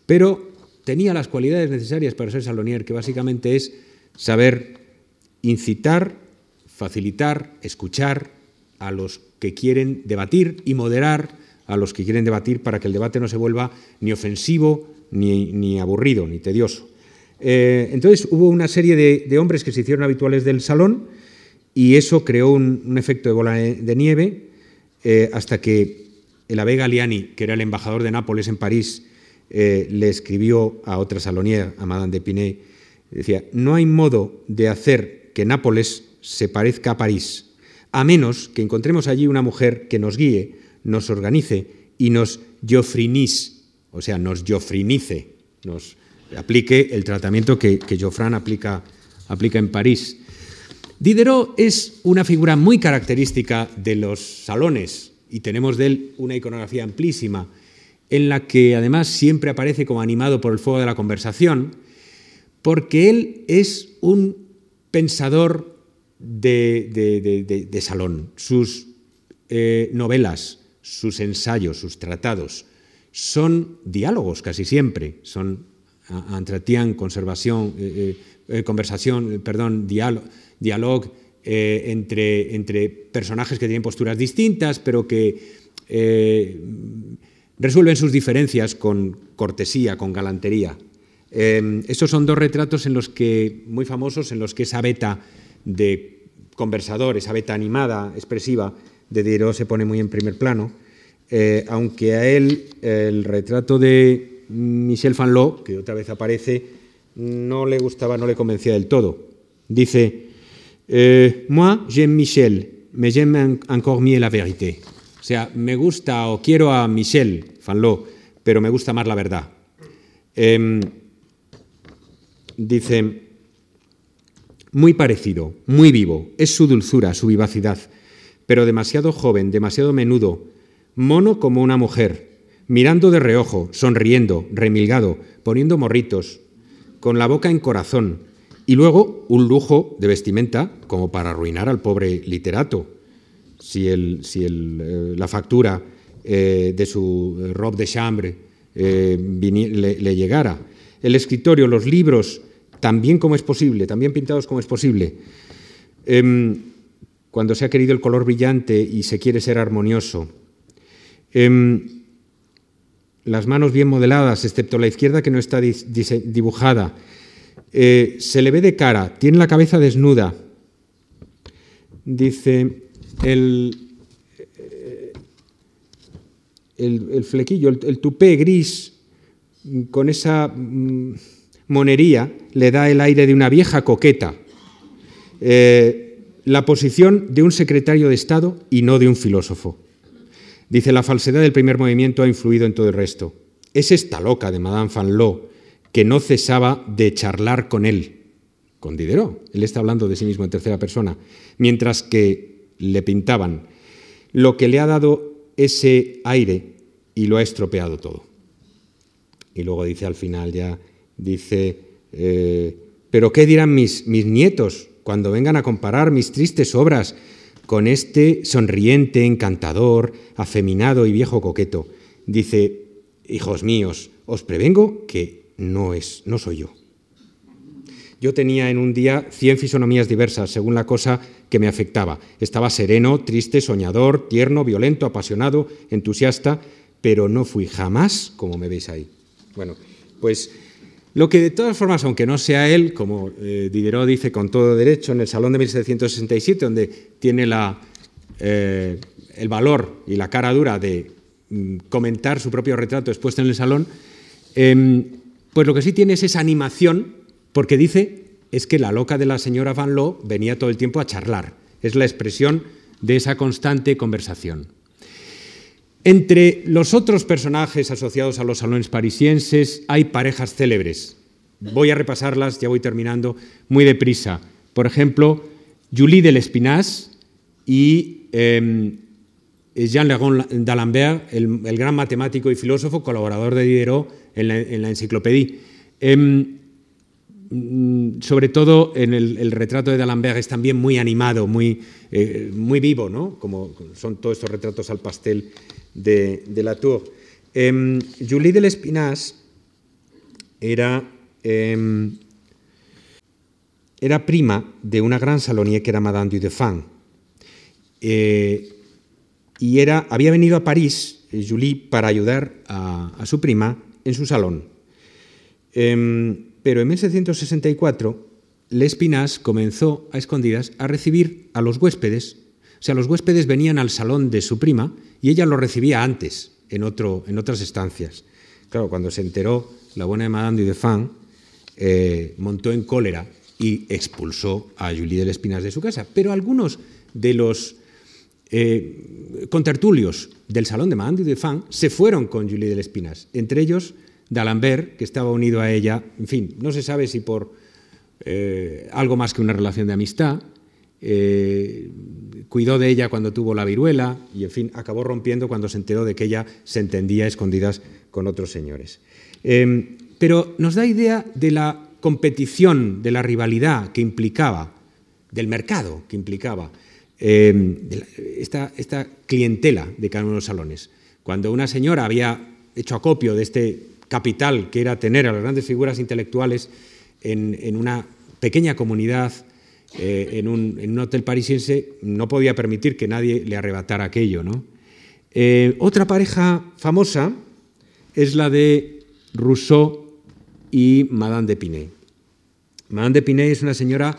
pero tenía las cualidades necesarias para ser salonier, que básicamente es saber incitar, facilitar, escuchar a los que quieren debatir y moderar a los que quieren debatir para que el debate no se vuelva ni ofensivo, ni, aburrido, ni tedioso. Eh, entonces hubo una serie de, hombres que se hicieron habituales del salón y eso creó un, efecto de bola de nieve eh, hasta que el Abbé Galiani, que era el embajador de Nápoles en París, eh, le escribió a otra salonier, a Madame de decía, no hay modo de hacer que Nápoles se parezca a París, a menos que encontremos allí una mujer que nos guíe, nos organice y nos joffrinis, o sea, nos joffrinice, nos aplique el tratamiento que, que aplica, aplica en París. Diderot es una figura muy característica de los salones y tenemos de él una iconografía amplísima en la que además siempre aparece como animado por el fuego de la conversación, porque él es un pensador de, salón. Sus eh, novelas, sus ensayos, sus tratados, son diálogos casi siempre, son entretien, conservación, eh, eh, conversación, perdón, diálogo, diálogo entre, entre, personajes que tienen posturas distintas, pero que resuelven sus diferencias con cortesía, con galantería. estos son dos retratos en los que, muy famosos, en los que esa beta de conversador, esa beta animada, expresiva, de Diderot se pone muy en primer plano, eh, aunque a él el retrato de Michel Fanlot, que otra vez aparece, no le gustaba, no le convencía del todo. Dice, eh, moi j'aime Michel, mais j'aime encore mieux la vérité. O sea, me gusta o quiero a Michel Fanlot, pero me gusta más la verdad. Eh, dice, muy parecido, muy vivo, es su dulzura, su vivacidad. Pero demasiado joven, demasiado menudo, mono como una mujer, mirando de reojo, sonriendo, remilgado, poniendo morritos, con la boca en corazón, y luego un lujo de vestimenta como para arruinar al pobre literato, si, el, si el, eh, la factura eh, de su robe de chambre eh, le, llegara. El escritorio, los libros, también como es posible, también pintados como es posible. Eh, cuando se ha querido el color brillante y se quiere ser armonioso. Em, las manos bien modeladas, excepto la izquierda que no está dibujada. Eh, se le ve de cara, tiene la cabeza desnuda. Dice, el, el, flequillo, el, tupé gris, con esa mm, monería, le da el aire de una vieja coqueta. Eh, la posición de un secretario de Estado y no de un filósofo. Dice, la falsedad del primer movimiento ha influido en todo el resto. Es esta loca de Madame Fanlot que no cesaba de charlar con él, con Diderot. Él está hablando de sí mismo en tercera persona, mientras que le pintaban lo que le ha dado ese aire y lo ha estropeado todo. Y luego dice al final ya, dice, eh, pero ¿qué dirán mis, mis nietos cuando vengan a comparar mis tristes obras con este sonriente, encantador, afeminado y viejo coqueto? Dice, hijos míos, os prevengo que no es, no soy yo. Yo tenía en un día cien fisonomías diversas, según la cosa que me afectaba. Estaba sereno, triste, soñador, tierno, violento, apasionado, entusiasta, pero no fui jamás como me veis ahí. Bueno, pues lo que de todas formas, aunque no sea él, como eh, Diderot dice con todo derecho en el Salón de 1767, donde tiene la, eh, el valor y la cara dura de mm, comentar su propio retrato expuesto en el salón, em, pues lo que sí tiene es esa animación porque dice es que la loca de la señora Van Loo venía todo el tiempo a charlar. Es la expresión de esa constante conversación. Entre los otros personajes asociados a los salones parisienses hay parejas célebres. Voy a repasarlas, ya voy terminando, muy deprisa. Por ejemplo, Julie de Lespinasse y em, Jean Legon d'Alembert, el, gran matemático y filósofo, colaborador de Diderot en la, en enciclopedia. Em, sobre todo en el, retrato de D'Alembert es también muy animado, muy, eh, muy vivo, ¿no? como son todos estos retratos al pastel de, de Latour. Em, Julie de Lespinasse era, em, era prima de una gran salonier que era Madame du Deffand. Eh, y era, había venido a París, eh, Julie, para ayudar a, su prima en su salón. Em, pero en 1764, Lespinasse comenzó a escondidas a recibir a los huéspedes. Sea, los huéspedes venían al salón de su prima y ella los recibía antes, en, otro, en otras estancias. Claro, cuando se enteró la buena de Madame du Deffand, eh, montó en cólera y expulsó a Julie de Lespinasse de su casa. Pero algunos de los eh, contertulios del salón de Madame du Deffand se fueron con Julie de Lespinasse, entre ellos d'Alembert, que estaba unido a ella, en fin, no se sabe si por eh, algo más que una relación de amistad, eh, cuidó de ella cuando tuvo la viruela y, en fin, acabó rompiendo cuando se enteró de que ella se entendía escondidas con otros señores. Em, pero nos da idea de la competición, de la rivalidad que implicaba, del mercado que implicaba em, esta, esta clientela de cada uno de los salones. Cuando una señora había hecho acopio de este capital que era tener a las grandes figuras intelectuales en, una pequeña comunidad, eh, en, un, hotel parisiense, no podía permitir que nadie le arrebatara aquello. ¿no? Eh, otra pareja famosa es la de Rousseau y Madame de Pinet. Madame de Pinet es una señora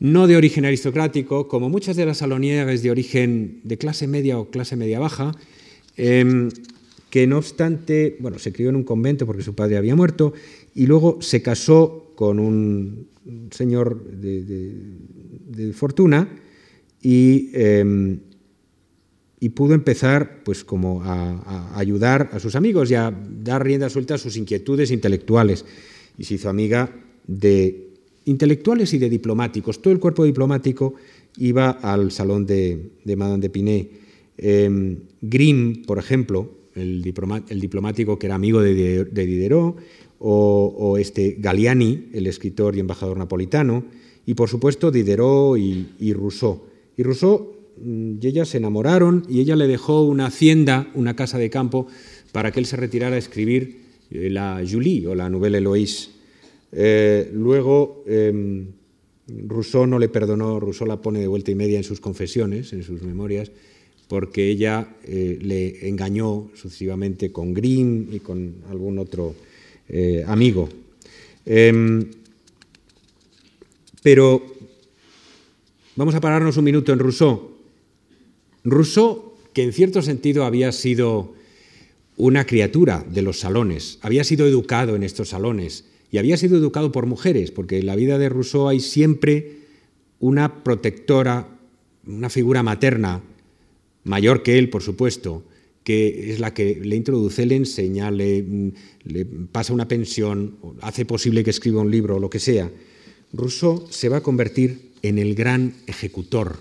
no de origen aristocrático, como muchas de las salonieres de origen de clase media o clase media baja, em, que no obstante, bueno, se crió en un convento porque su padre había muerto y luego se casó con un señor de, fortuna y, em, y, pudo empezar pues como a, ayudar a sus amigos y a dar rienda suelta a sus inquietudes intelectuales y se hizo amiga de intelectuales y de diplomáticos. Todo el cuerpo diplomático iba al salón de, Madame de Pinet. Eh, Grimm, por ejemplo, el, diplomático que era amigo de, Diderot, o, este Galliani, el escritor y embajador napolitano, y por supuesto Diderot y, Rousseau. Y Rousseau mm, y ella se enamoraron y ella le dejó una hacienda, una casa de campo, para que él se retirara a escribir eh, la Julie o la Nouvelle Eloïse. Eh, luego, em, Rousseau no le perdonó, Rousseau la pone de vuelta y media en sus confesiones, en sus memorias, porque ella eh, le engañó sucesivamente con Grimm y con algún otro eh, amigo. Em, pero vamos a pararnos un minuto en Rousseau. Rousseau, que en cierto sentido había sido una criatura de los salones, había sido educado en estos salones y había sido educado por mujeres, porque en la vida de Rousseau hay siempre una protectora, una figura materna, mayor que él, por supuesto, que es la que le introduce, le enseña, le, pasa una pensión, hace posible que escriba un libro, o lo que sea. Rousseau se va a convertir en el gran ejecutor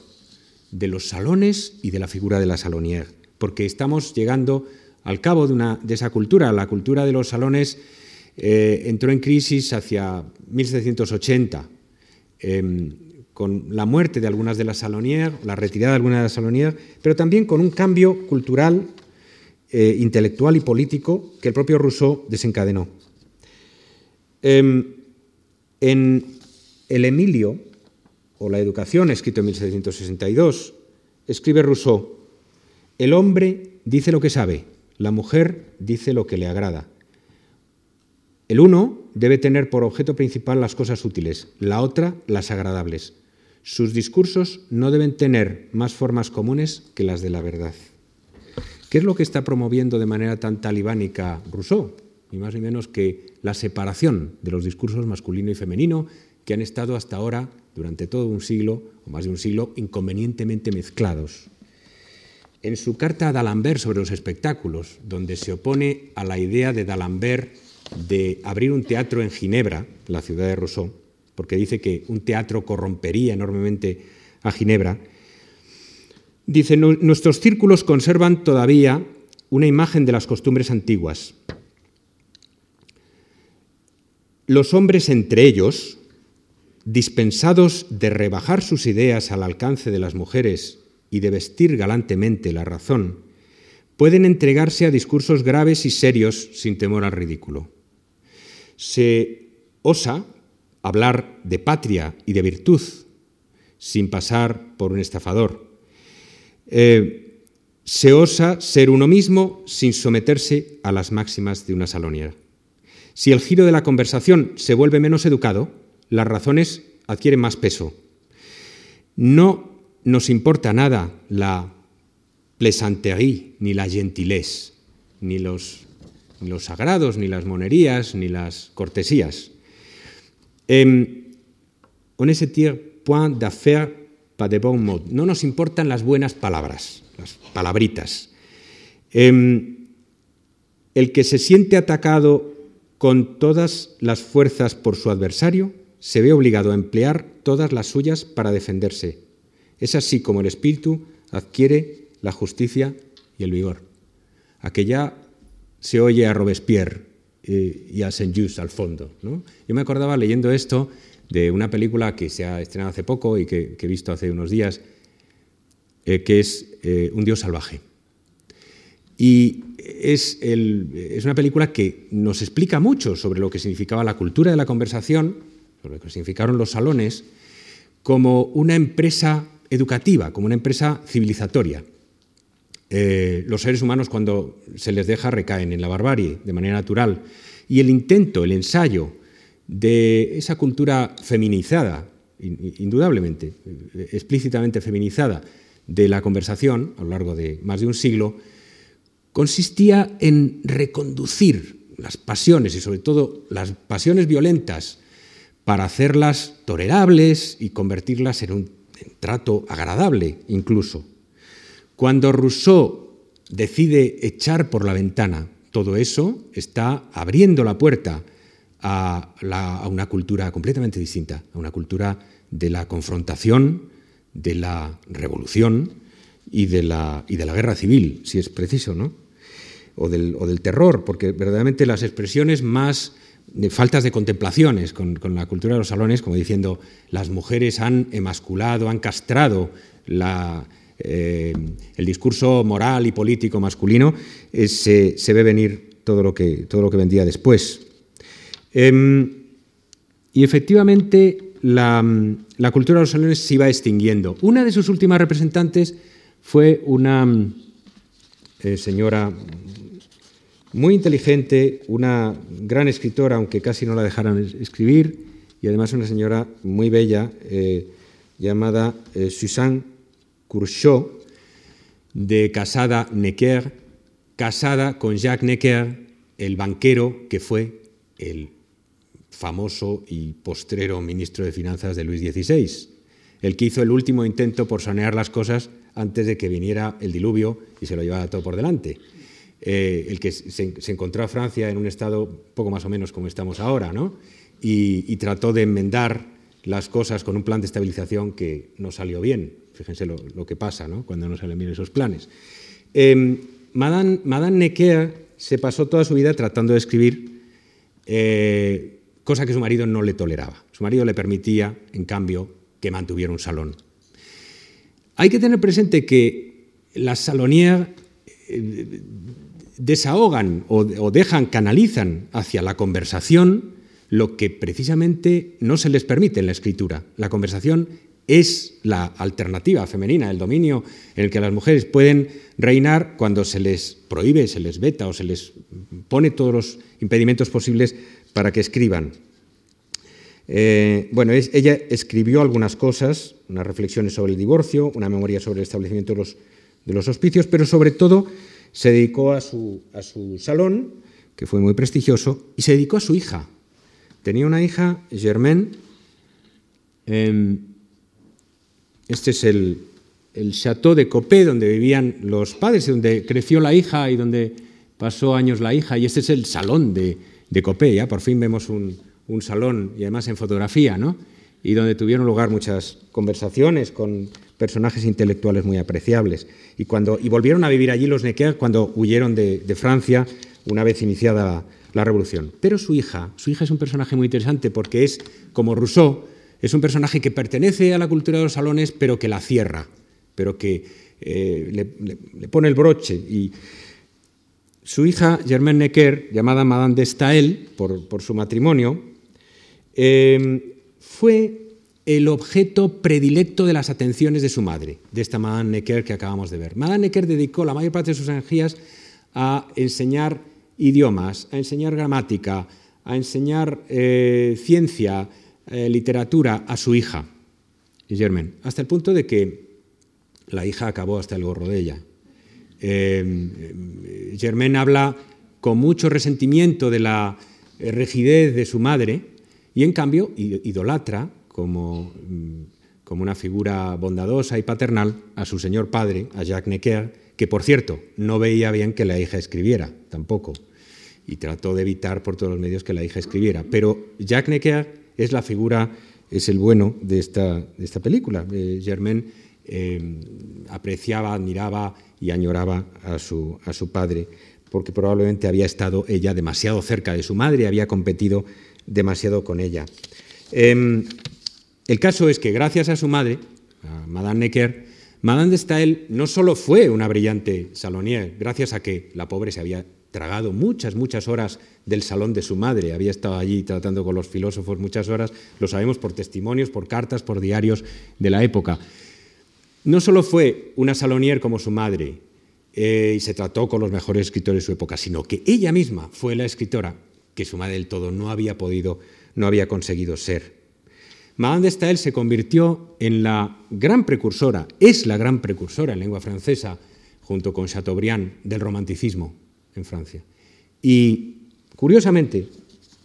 de los salones y de la figura de la salonière, porque estamos llegando al cabo de, esa cultura. La cultura de los salones eh, entró en crisis hacia 1780, em, con la muerte de algunas de las salonières, la retirada de algunas de las salonières, pero también con un cambio cultural, eh, intelectual y político que el propio Rousseau desencadenó. Em, en El Emilio, o La Educación, escrito en 1762, escribe Rousseau, el hombre dice lo que sabe, la mujer dice lo que le agrada. El uno debe tener por objeto principal las cosas útiles, la otra las agradables. Sus discursos no deben tener más formas comunes que las de la verdad. ¿Qué es lo que está promoviendo de manera tan talibánica Rousseau? Ni más ni menos que la separación de los discursos masculino y femenino que han estado hasta ahora, durante todo un siglo, o más de un siglo, inconvenientemente mezclados. En su carta a D'Alembert sobre los espectáculos, donde se opone a la idea de D'Alembert de abrir un teatro en Ginebra, la ciudad de Rousseau, porque dice que un teatro corrompería enormemente a Ginebra, dice, nuestros círculos conservan todavía una imagen de las costumbres antiguas. Los hombres entre ellos, dispensados de rebajar sus ideas al alcance de las mujeres y de vestir galantemente la razón, pueden entregarse a discursos graves y serios sin temor al ridículo se osa hablar de patria y de virtud sin pasar por un estafador. Eh, se osa ser uno mismo sin someterse a las máximas de una saloniera. Si el giro de la conversación se vuelve menos educado, las razones adquieren más peso. No nos importa nada la plaisanterie ni la gentilesse, ni los sagrados, ni las monerías, ni las cortesías. Eh, on se tire point d'affaire bon mot. No nos importan las buenas palabras, las palabritas. Em, el que se siente atacado con todas las fuerzas por su adversario se ve obligado a emplear todas las suyas para defenderse. Es así como el espíritu adquiere la justicia y el vigor. Aquella se oye a Robespierre eh, y a Saint-Just al fondo. Yo me acordaba leyendo esto de una película que se ha estrenado hace poco y que, he visto hace unos días, eh, que es eh, Un Dios salvaje. Y es, es, una película que nos explica mucho sobre lo que significaba la cultura de la conversación, sobre lo que significaron los salones, como una empresa educativa, como una empresa civilizatoria. Eh, los seres humanos cuando se les deja recaen en la barbarie de manera natural. Y el intento, el ensayo de esa cultura feminizada, indudablemente, eh, explícitamente feminizada, de la conversación a lo largo de más de un siglo, consistía en reconducir las pasiones y sobre todo las pasiones violentas para hacerlas tolerables y convertirlas en un trato agradable incluso. Cuando Rousseau decide echar por la ventana todo eso, está abriendo la puerta a, una cultura completamente distinta, a una cultura de la confrontación, de la revolución y de la, y de la guerra civil, si es preciso, ¿no? O del, o del terror, porque verdaderamente las expresiones más de faltas de contemplaciones con, con, la cultura de los salones, como diciendo las mujeres han emasculado, han castrado eh, el discurso moral y político masculino, eh, se, ve venir todo lo que, todo lo que vendía después. Em, y efectivamente la, cultura de los salones se iba extinguiendo. Una de sus últimas representantes fue una eh, señora muy inteligente, una gran escritora, aunque casi no la dejaran escribir, y además una señora muy bella eh, llamada eh, Suzanne Courchot, de Casada Necker, casada con Jacques Necker, el banquero que fue el famoso y postrero ministro de Finanzas de Luis XVI, el que hizo el último intento por sanear las cosas antes de que viniera el diluvio y se lo llevara todo por delante. Eh, el que se, encontró a Francia en un estado poco más o menos como estamos ahora, ¿no? y, trató de enmendar las cosas con un plan de estabilización que no salió bien. Fíjense lo, que pasa ¿no? cuando no salen bien esos planes. Madame, Madame Necker se pasó toda su vida tratando de escribir, eh, cosa que su marido no le toleraba. Su marido le permitía, en cambio, que mantuviera un salón. Hay que tener presente que las salonières eh, desahogan o, dejan, canalizan hacia la conversación lo que precisamente no se les permite en la escritura. La conversación es la alternativa femenina, el dominio en el que las mujeres pueden reinar cuando se les prohíbe, se les veta o se les pone todos los impedimentos posibles para que escriban. Eh, bueno, ella escribió algunas cosas, unas reflexiones sobre el divorcio, una memoria sobre el establecimiento de los, hospicios, pero sobre todo se dedicó a su, salón, que fue muy prestigioso, y se dedicó a su hija. Tenía una hija, Germaine, em, este es el, el Château de Copé, donde vivían los padres, donde creció la hija y donde pasó años la hija, y este es el salón de, de Copé, ya por fin vemos un, salón, y además en fotografía, ¿no? y donde tuvieron lugar muchas conversaciones con personajes intelectuales muy apreciables. Y, cuando, y volvieron a vivir allí los Necker cuando huyeron de, Francia una vez iniciada la revolución. Pero su hija, su hija es un personaje muy interesante porque es, como Rousseau, es un personaje que pertenece a la cultura de los salones, pero que la cierra, pero que eh, le, pone el broche. Y su hija, Germaine Necker, llamada Madame de Stael por, su matrimonio, eh, fue el objeto predilecto de las atenciones de su madre, de esta Madame Necker que acabamos de ver. Madame Necker dedicó la mayor parte de sus energías a enseñar idiomas, a enseñar gramática, a enseñar eh, ciencia, eh, literatura a su hija, Germaine, hasta el punto de que la hija acabó hasta el gorro de ella. Eh, Germaine habla con mucho resentimiento de la rigidez de su madre y en cambio idolatra como, mm, como una figura bondadosa y paternal a su señor padre, a Jacques Necker, que por cierto no veía bien que la hija escribiera tampoco y trató de evitar por todos los medios que la hija escribiera. Pero Jacques Necker es la figura, es el bueno de esta, de esta película. Eh, Germain eh, apreciaba, admiraba y añoraba a su, a su padre, porque probablemente había estado ella demasiado cerca de su madre, había competido demasiado con ella. Em, el caso es que gracias a su madre, a Madame Necker, Madame de Stael no solo fue una brillante salonier, gracias a que la pobre se había tragado muchas, muchas horas del salón de su madre, había estado allí tratando con los filósofos muchas horas, lo sabemos por testimonios, por cartas, por diarios de la época. No solo fue una salonier como su madre eh, y se trató con los mejores escritores de su época, sino que ella misma fue la escritora que su madre del todo no había podido, no había conseguido ser. Madame de Staël se convirtió en la gran precursora, es la gran precursora en lengua francesa, junto con Chateaubriand, del romanticismo en Francia. Y curiosamente,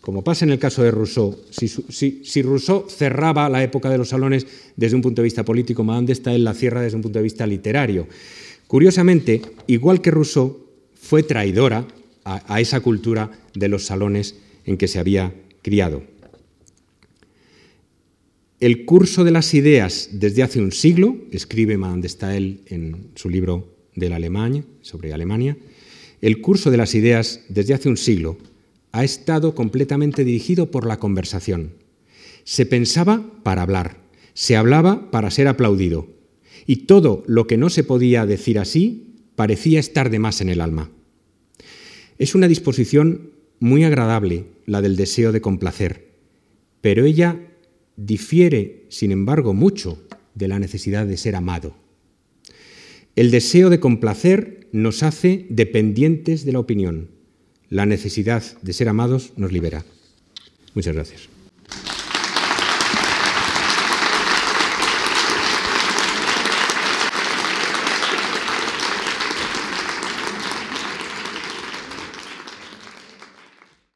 como pasa en el caso de Rousseau, si, Rousseau cerraba la época de los salones desde un punto de vista político, Madame de Staël la cierra desde un punto de vista literario. Curiosamente, igual que Rousseau, fue traidora a, esa cultura de los salones en que se había criado. El curso de las ideas desde hace un siglo, escribe Madame de Staël en su libro de la Alemania, sobre Alemania, el curso de las ideas desde hace un siglo ha estado completamente dirigido por la conversación. Se pensaba para hablar, se hablaba para ser aplaudido, y todo lo que no se podía decir así parecía estar de más en el alma. Es una disposición muy agradable la del deseo de complacer, pero ella difiere, sin embargo, mucho de la necesidad de ser amado. El deseo de complacer nos hace dependientes de la opinión. La necesidad de ser amados nos libera. Muchas gracias.